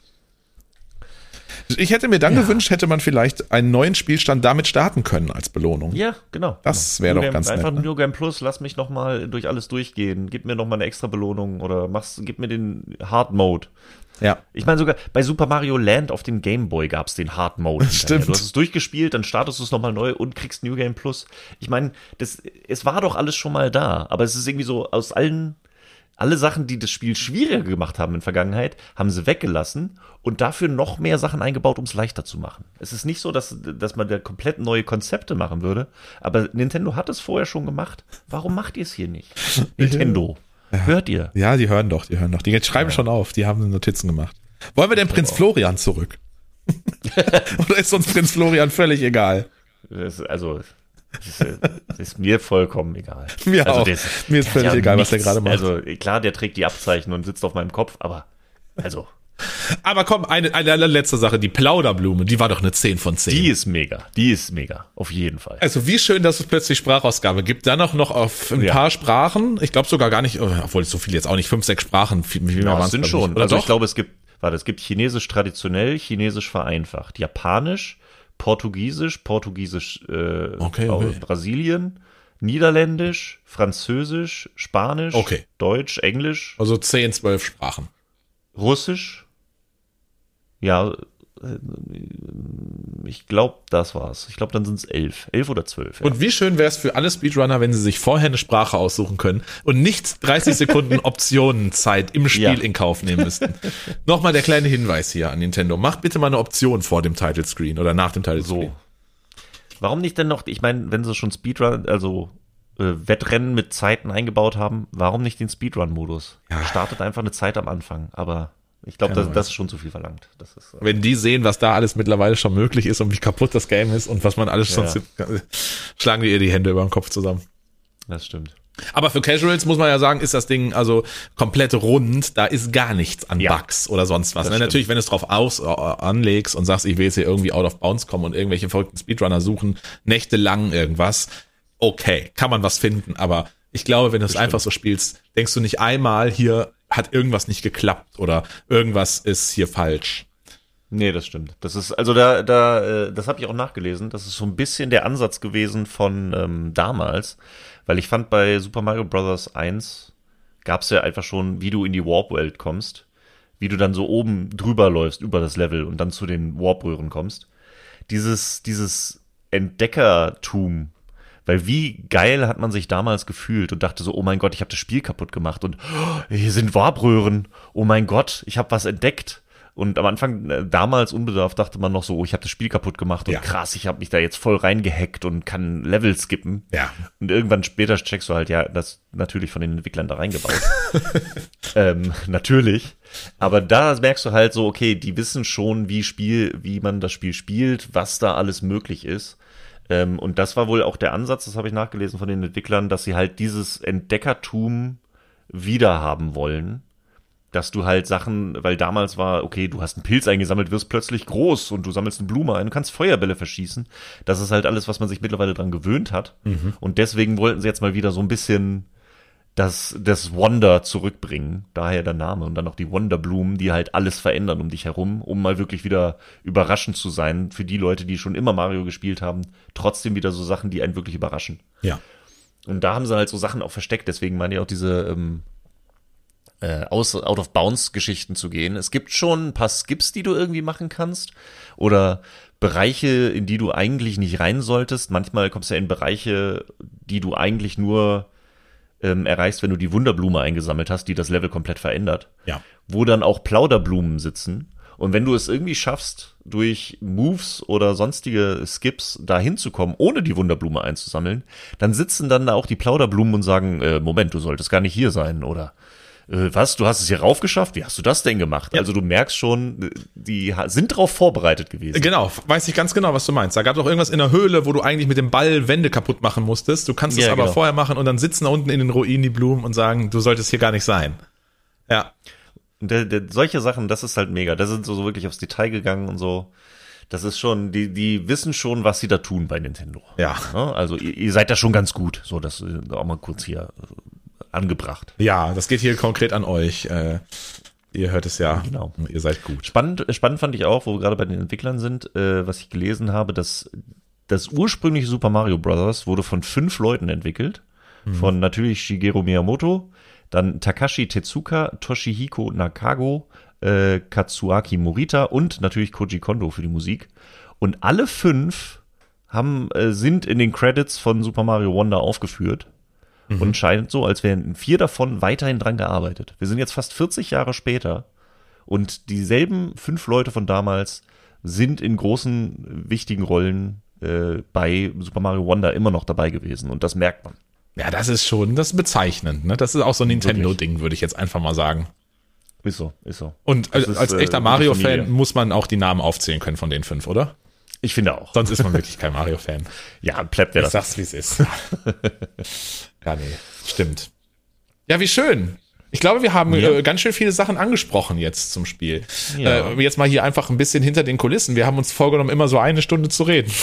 A: Ich hätte mir dann ja. gewünscht, hätte man vielleicht einen neuen Spielstand damit starten können als Belohnung.
B: Ja, genau.
A: Das wäre doch ganz
B: einfach
A: nett.
B: Einfach New Game Plus, lass mich noch mal durch alles durchgehen. Gib mir noch mal eine extra Belohnung oder mach's, gib mir den Hard Mode.
A: Ja.
B: Ich meine, sogar bei Super Mario Land auf dem Game Boy gab es den Hard Mode. *laughs*
A: Stimmt.
B: Du hast es durchgespielt, dann startest du es nochmal neu und kriegst New Game Plus. Ich meine, das, es war doch alles schon mal da, aber es ist irgendwie so aus allen alle Sachen, die das Spiel schwieriger gemacht haben in der Vergangenheit, haben sie weggelassen und dafür noch mehr Sachen eingebaut, um es leichter zu machen. Es ist nicht so, dass, dass man da komplett neue Konzepte machen würde, aber Nintendo hat es vorher schon gemacht. Warum macht ihr es hier nicht? *laughs* Nintendo. Ja. Hört ihr?
A: Ja, die hören doch, die hören doch. Die schreiben ja. schon auf, die haben Notizen gemacht. Wollen wir denn Prinz Florian zurück? *laughs* *laughs* Oder ist uns Prinz Florian völlig egal?
B: also, das ist, das ist, mir vollkommen egal. *laughs*
A: Mir
B: also
A: auch.
B: Das,
A: mir ist völlig ja egal, nichts, was der gerade macht.
B: Also klar, der trägt die Abzeichen und sitzt auf meinem Kopf, aber also
A: Aber komm, eine, eine letzte Sache, die Plauderblume, die war doch eine 10 von 10.
B: Die ist mega, die ist mega, auf jeden Fall.
A: Also wie schön, dass es plötzlich Sprachausgabe gibt. Dann auch noch auf ein
B: Ja.
A: paar Sprachen. Ich glaube sogar gar nicht, obwohl so viel jetzt auch nicht, fünf, sechs Sprachen. Wie, wie
B: Ja, sind schon.
A: Oder
B: Also
A: doch?
B: ich glaube, es gibt, warte, es gibt Chinesisch traditionell, Chinesisch vereinfacht, Japanisch, Portugiesisch, Portugiesisch äh,
A: Okay,
B: aus
A: okay.
B: Brasilien, Niederländisch, Französisch, Spanisch,
A: Okay.
B: Deutsch, Englisch,
A: also zehn, zwölf Sprachen.
B: Russisch. Ja, ich glaube, das war's. Ich glaube, dann sind es elf. Elf oder zwölf. Ja.
A: Und wie schön wäre es für alle Speedrunner, wenn sie sich vorher eine Sprache aussuchen können und nicht 30 Sekunden *laughs* Optionenzeit im Spiel
B: Ja.
A: in Kauf nehmen müssten. Nochmal der kleine Hinweis hier an Nintendo. Macht bitte mal eine Option vor dem Title Screen oder nach dem Title Screen.
B: So. Warum nicht denn noch, ich meine, wenn sie schon Speedrun, also äh, Wettrennen mit Zeiten eingebaut haben, warum nicht den Speedrun-Modus?
A: Ja.
B: Startet einfach eine Zeit am Anfang, aber ich glaube, das, das ist schon zu viel verlangt. Das ist, äh,
A: Wenn die sehen, was da alles mittlerweile schon möglich ist und wie kaputt das Game ist und was man alles schon,
B: Ja.
A: schlagen die ihr die Hände über den Kopf zusammen.
B: das stimmt.
A: Aber für Casuals muss man ja sagen, ist das Ding also komplett rund. Da ist gar nichts an
B: Ja.
A: Bugs oder sonst was. Ne? Natürlich, wenn du es drauf aus, äh, anlegst und sagst, ich will jetzt hier irgendwie out of bounds kommen und irgendwelche verrückten Speedrunner suchen, nächtelang irgendwas. Okay, kann man was finden, aber ich glaube, wenn du es einfach so spielst, denkst du nicht einmal, hier hat irgendwas nicht geklappt oder irgendwas ist hier falsch.
B: Nee, das stimmt. Das ist, also da, da, äh, das habe ich auch nachgelesen. Das ist so ein bisschen der Ansatz gewesen von ähm, damals, weil ich fand bei Super Mario Bros. 1 gab es ja einfach schon, wie du in die Warp-Welt kommst, wie du dann so oben drüber läufst über das Level und dann zu den Warp-Röhren kommst. Dieses, dieses Entdeckertum, weil wie geil hat man sich damals gefühlt und dachte so, oh mein Gott, ich habe das Spiel kaputt gemacht und oh, hier sind Warpröhren. Oh mein Gott, ich habe was entdeckt. Und am Anfang, äh, damals unbedarft, dachte man noch so, oh, ich habe das Spiel kaputt gemacht und
A: Ja.
B: krass, ich habe mich da jetzt voll reingehackt und kann Level skippen.
A: Ja.
B: Und irgendwann später checkst du halt, ja, das natürlich von den Entwicklern da reingebaut. *laughs* ähm, natürlich. Aber da merkst du halt so, okay, die wissen schon, wie Spiel, wie man das Spiel spielt, was da alles möglich ist. Ähm, und das war wohl auch der Ansatz, das habe ich nachgelesen von den Entwicklern, dass sie halt dieses Entdeckertum wiederhaben wollen. Dass du halt Sachen, weil damals war, okay, du hast einen Pilz eingesammelt, wirst plötzlich groß und du sammelst eine Blume ein, du kannst Feuerbälle verschießen. Das ist halt alles, was man sich mittlerweile dran gewöhnt hat. Und deswegen wollten sie jetzt mal wieder so ein bisschen das, das Wonder zurückbringen. Daher der Name. Und dann noch die Wonderblumen, die halt alles verändern um dich herum, um mal wirklich wieder überraschend zu sein für die Leute, die schon immer Mario gespielt haben. Trotzdem wieder so Sachen, die einen wirklich überraschen.
A: Ja.
B: Und da haben sie halt so Sachen auch versteckt, deswegen meine ich auch diese ähm, äh, aus, Out-of-Bounds-Geschichten zu gehen. Es gibt schon ein paar Skips, die du irgendwie machen kannst oder Bereiche, in die du eigentlich nicht rein solltest. Manchmal kommst du ja in Bereiche, die du eigentlich nur ähm, erreichst, wenn du die Wunderblume eingesammelt hast, die das Level komplett verändert.
A: Ja.
B: Wo dann auch Plauderblumen sitzen. Und wenn du es irgendwie schaffst, durch Moves oder sonstige Skips da hinzukommen, ohne die Wunderblume einzusammeln, dann sitzen dann da auch die Plauderblumen und sagen, äh, Moment, du solltest gar nicht hier sein oder was, du hast es hier raufgeschafft? Wie hast du das denn gemacht? Also du merkst schon, äh, die sind darauf vorbereitet gewesen.
A: Genau, weiß ich ganz genau, was du meinst. Da gab es auch irgendwas in der Höhle, wo du eigentlich mit dem Ball Wände kaputt machen musstest. Du kannst es
B: Ja,
A: aber
B: genau.
A: vorher machen und dann sitzen da unten in den Ruinen die Blumen und sagen, du solltest hier gar nicht sein. Ja.
B: Der, der, solche Sachen, das ist halt mega. Da sind so, so wirklich aufs Detail gegangen und so. Das ist schon, die, die wissen schon, was sie da tun bei Nintendo.
A: Ja.
B: Ne? Also ihr, ihr seid da schon ganz gut. So, das äh, auch mal kurz hier äh, angebracht.
A: Ja, das geht hier konkret an euch. Äh, ihr hört es ja.
B: Genau.
A: Ihr seid gut.
B: Spannend, äh, spannend fand ich auch, wo wir gerade bei den Entwicklern sind, äh, was ich gelesen habe, dass das ursprüngliche Super Mario Bros. wurde von fünf Leuten entwickelt. Von natürlich Shigeru Miyamoto, dann Takashi Tezuka, Toshihiko Nakago, äh, Katsuaki Morita und natürlich Koji Kondo für die Musik. Und alle fünf haben, äh, sind in den Credits von Super Mario Wonder aufgeführt. Und scheint so, als wären vier davon weiterhin dran gearbeitet. Wir sind jetzt fast 40 Jahre später und dieselben fünf Leute von damals sind in großen, wichtigen Rollen äh, bei Super Mario Wonder immer noch dabei gewesen. Und das merkt man.
A: Ja, das ist schon, das ist bezeichnend. Ne? Das ist auch so ein Nintendo-Ding, würde ich jetzt einfach mal sagen.
B: Ist so, ist so.
A: Und
B: Das
A: als,
B: ist, äh,
A: echter
B: gute
A: Mario-Fan muss man auch die Namen aufzählen können von den fünf, oder?
B: Ich finde auch.
A: Sonst ist man wirklich kein Mario-Fan. *laughs*
B: Ja, plappt wer
A: Ich
B: das.
A: sag's, wie es ist. *laughs* ja, nee, stimmt. Ja, wie schön. Ich glaube, wir haben
B: Ja.
A: äh, ganz schön viele Sachen angesprochen jetzt zum Spiel.
B: Ja.
A: Äh, jetzt mal hier einfach ein bisschen hinter den Kulissen. Wir haben uns vorgenommen, immer so eine Stunde zu reden. *laughs*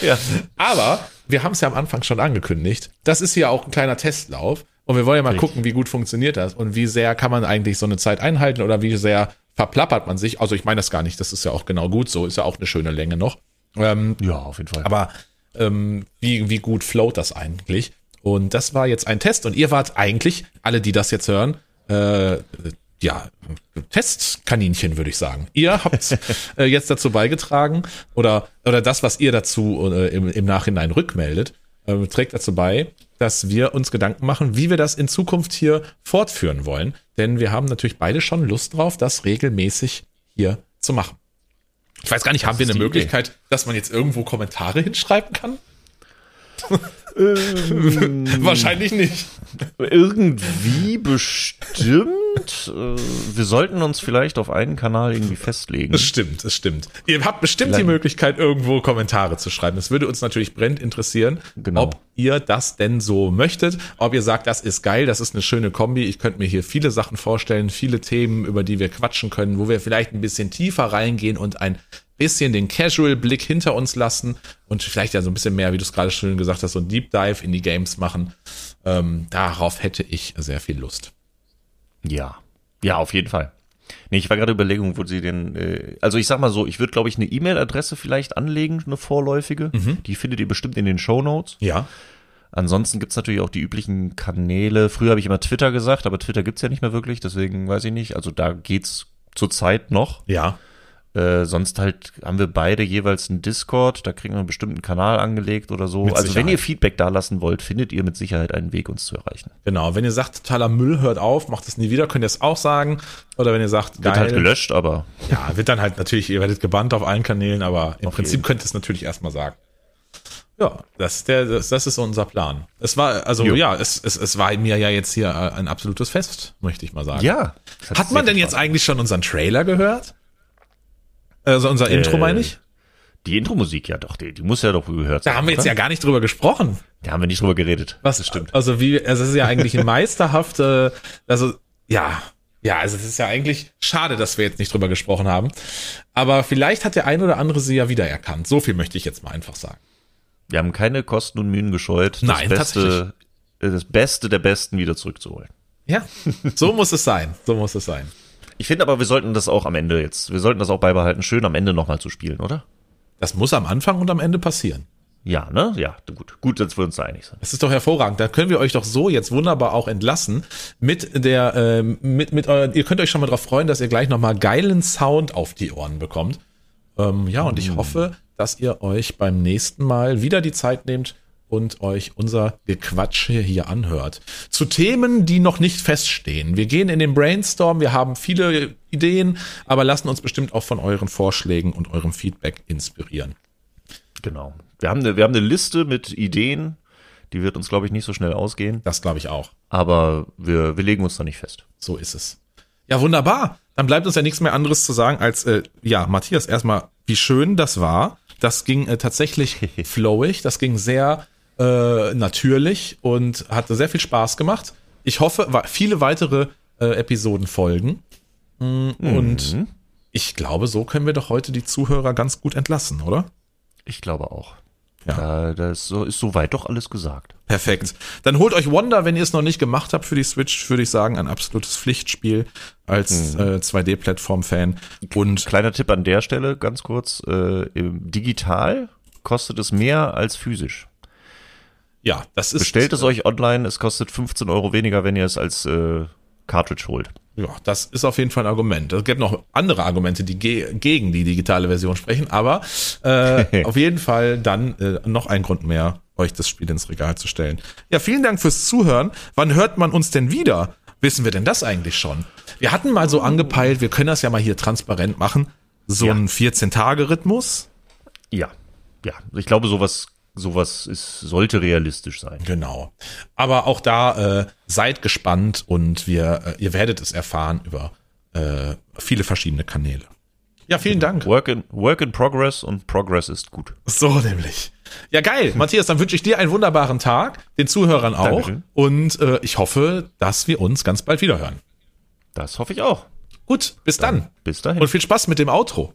B: Ja.
A: Aber wir haben es ja am Anfang schon angekündigt. Das ist hier auch ein kleiner Testlauf. Und wir wollen ja mal
B: Richtig.
A: gucken, wie gut funktioniert das und wie sehr kann man eigentlich so eine Zeit einhalten oder wie sehr verplappert man sich. Also ich meine das gar nicht, das ist ja auch genau gut so, ist ja auch eine schöne Länge noch. Ähm,
B: Ja, auf jeden Fall.
A: aber ähm, wie, wie gut float das eigentlich? Und das war jetzt ein Test und ihr wart eigentlich, alle, die das jetzt hören, äh, ja, Testkaninchen, würde ich sagen. Ihr habt *laughs* äh, jetzt dazu beigetragen oder, oder das, was ihr dazu äh, im, im Nachhinein rückmeldet, äh, trägt dazu bei, dass wir uns Gedanken machen, wie wir das in Zukunft hier fortführen wollen. Denn wir haben natürlich beide schon Lust drauf, das regelmäßig hier zu machen. Ich weiß gar nicht, haben wir eine Möglichkeit, dass man jetzt irgendwo Kommentare hinschreiben kann?
B: Ähm. *laughs*
A: Wahrscheinlich nicht.
B: Irgendwie bestimmt. Äh, Wir sollten uns vielleicht auf einen Kanal irgendwie festlegen.
A: Das stimmt, das stimmt. Ihr habt bestimmt die
B: Vielleicht-
A: Möglichkeit, irgendwo Kommentare zu schreiben. Das würde uns natürlich brennend interessieren,
B: Genau.
A: ob ihr das denn so möchtet. Ob ihr sagt, das ist geil, das ist eine schöne Kombi. Ich könnte mir hier viele Sachen vorstellen, viele Themen, über die wir quatschen können, wo wir vielleicht ein bisschen tiefer reingehen und ein bisschen den Casual-Blick hinter uns lassen und vielleicht ja so ein bisschen mehr, wie du es gerade schön gesagt hast, so ein Deep Dive in die Games machen. Ähm, darauf hätte ich sehr viel Lust.
B: Ja. Ja, auf jeden Fall. Nee, ich war gerade überlegen, wo sie denn, äh, also ich sag mal so, ich würde glaube ich eine E-Mail-Adresse vielleicht anlegen, eine vorläufige. Die findet ihr bestimmt in den Show Notes.
A: Ja.
B: Ansonsten gibt's natürlich auch die üblichen Kanäle. Früher habe ich immer Twitter gesagt, aber Twitter gibt's ja nicht mehr wirklich, deswegen weiß ich nicht. Also da geht's zurzeit noch.
A: Ja.
B: Äh, sonst halt haben wir beide jeweils einen Discord, da kriegen wir einen bestimmten Kanal angelegt oder so.
A: Mit
B: also wenn
A: Sicherheit.
B: ihr Feedback da lassen wollt, findet ihr mit Sicherheit einen Weg, uns zu erreichen.
A: Genau, wenn ihr sagt, totaler Müll, hört auf, macht es nie wieder, könnt ihr es auch sagen. Oder wenn ihr sagt,
B: Wird
A: geil,
B: halt gelöscht, aber
A: ja, wird dann halt natürlich, ihr werdet gebannt auf allen Kanälen, aber im
B: Auf
A: Prinzip
B: jeden.
A: könnt ihr es natürlich erstmal sagen. Ja, das, ist der, das, das ist unser Plan. Es war, also
B: Jo.
A: ja, es, es, es war mir ja jetzt hier äh, ein absolutes Fest, möchte ich mal sagen.
B: ja.
A: Hat man denn jetzt eigentlich schon unseren Trailer gehört? Also unser Intro
B: Äh,
A: meine ich?
B: Die Intro-Musik, ja doch, die, die muss ja doch gehört
A: Da haben wir jetzt
B: oder?
A: ja gar nicht drüber gesprochen.
B: Da haben wir nicht drüber geredet.
A: Was
B: Das stimmt.
A: Also wie, also es ist ja eigentlich ein *laughs* meisterhafte, also ja, ja, also es ist ja eigentlich schade, dass wir jetzt nicht drüber gesprochen haben. Aber vielleicht hat der ein oder andere sie ja wiedererkannt. So viel möchte ich jetzt mal einfach sagen.
B: Wir haben keine Kosten und Mühen gescheut, das
A: Nein,
B: Beste, äh, das Beste der Besten wieder zurückzuholen.
A: Ja, so muss es sein. So muss es sein.
B: Ich finde aber, wir sollten das auch am Ende jetzt, wir sollten das auch beibehalten, schön am Ende nochmal zu spielen, oder?
A: Das muss am Anfang und am Ende passieren.
B: Ja, ne? Ja, gut. Gut, dass wir uns da einig sind.
A: Das ist doch hervorragend. Da können wir euch doch so jetzt wunderbar auch entlassen mit der, ähm, mit, mit euer, ihr könnt euch schon mal darauf freuen, dass ihr gleich nochmal geilen Sound auf die Ohren bekommt. Ähm, ja, und ich hoffe, dass ihr euch beim nächsten Mal wieder die Zeit nehmt und euch unser Gequatsche hier anhört. Zu Themen, die noch nicht feststehen. Wir gehen in den Brainstorm, wir haben viele Ideen, aber lassen uns bestimmt auch von euren Vorschlägen und eurem Feedback inspirieren.
B: Genau. Wir haben eine, wir haben eine Liste mit Ideen, die wird uns, glaube ich, nicht so schnell ausgehen,
A: Das glaube ich auch.
B: aber wir, wir legen uns da nicht fest.
A: So ist es. Ja, wunderbar. Dann bleibt uns ja nichts mehr anderes zu sagen als, äh, ja, Matthias, erstmal, wie schön das war. Das ging äh, tatsächlich *laughs* flowig, das ging sehr äh, natürlich und hatte sehr viel Spaß gemacht. Ich hoffe, viele weitere äh, Episoden folgen. Mm, Und ich glaube, so können wir doch heute die Zuhörer ganz gut entlassen, oder?
B: Ich glaube auch.
A: Ja.
B: Da, da ist, so, ist soweit doch alles gesagt.
A: Perfekt. Dann holt euch Wonder, wenn ihr es noch nicht gemacht habt für die Switch, würde ich sagen, ein absolutes Pflichtspiel als äh, 2D-Plattform-Fan. Und
B: Kleiner Tipp an der Stelle, ganz kurz. Äh, digital kostet es mehr als physisch.
A: Ja, das ist.
B: Bestellt es euch online, es kostet 15 Euro weniger, wenn ihr es als äh, Cartridge holt.
A: Ja, das ist auf jeden Fall ein Argument. Es gibt noch andere Argumente, die ge gegen die digitale Version sprechen, aber äh, *laughs* auf jeden Fall dann äh, noch ein Grund mehr, euch das Spiel ins Regal zu stellen. Ja, vielen Dank fürs Zuhören. Wann hört man uns denn wieder? Wissen wir denn das eigentlich schon? Wir hatten mal so angepeilt, wir können das ja mal hier transparent machen. So
B: Ja.
A: ein 14-Tage-Rhythmus.
B: Ja, ja. Ich glaube, sowas, sowas ist, sollte realistisch sein.
A: Genau. Aber auch da äh, seid gespannt und wir, äh, ihr werdet es erfahren über äh, viele verschiedene Kanäle. Ja, vielen Dank.
B: Work in, work in progress und Progress ist gut.
A: So nämlich. Ja, geil. Matthias, dann wünsche ich dir einen wunderbaren Tag, den Zuhörern auch.
B: Dankeschön.
A: Und äh, ich hoffe, dass wir uns ganz bald wieder hören.
B: Das hoffe ich auch.
A: Gut, bis dann.
B: Bis dahin.
A: Und viel Spaß mit dem Outro.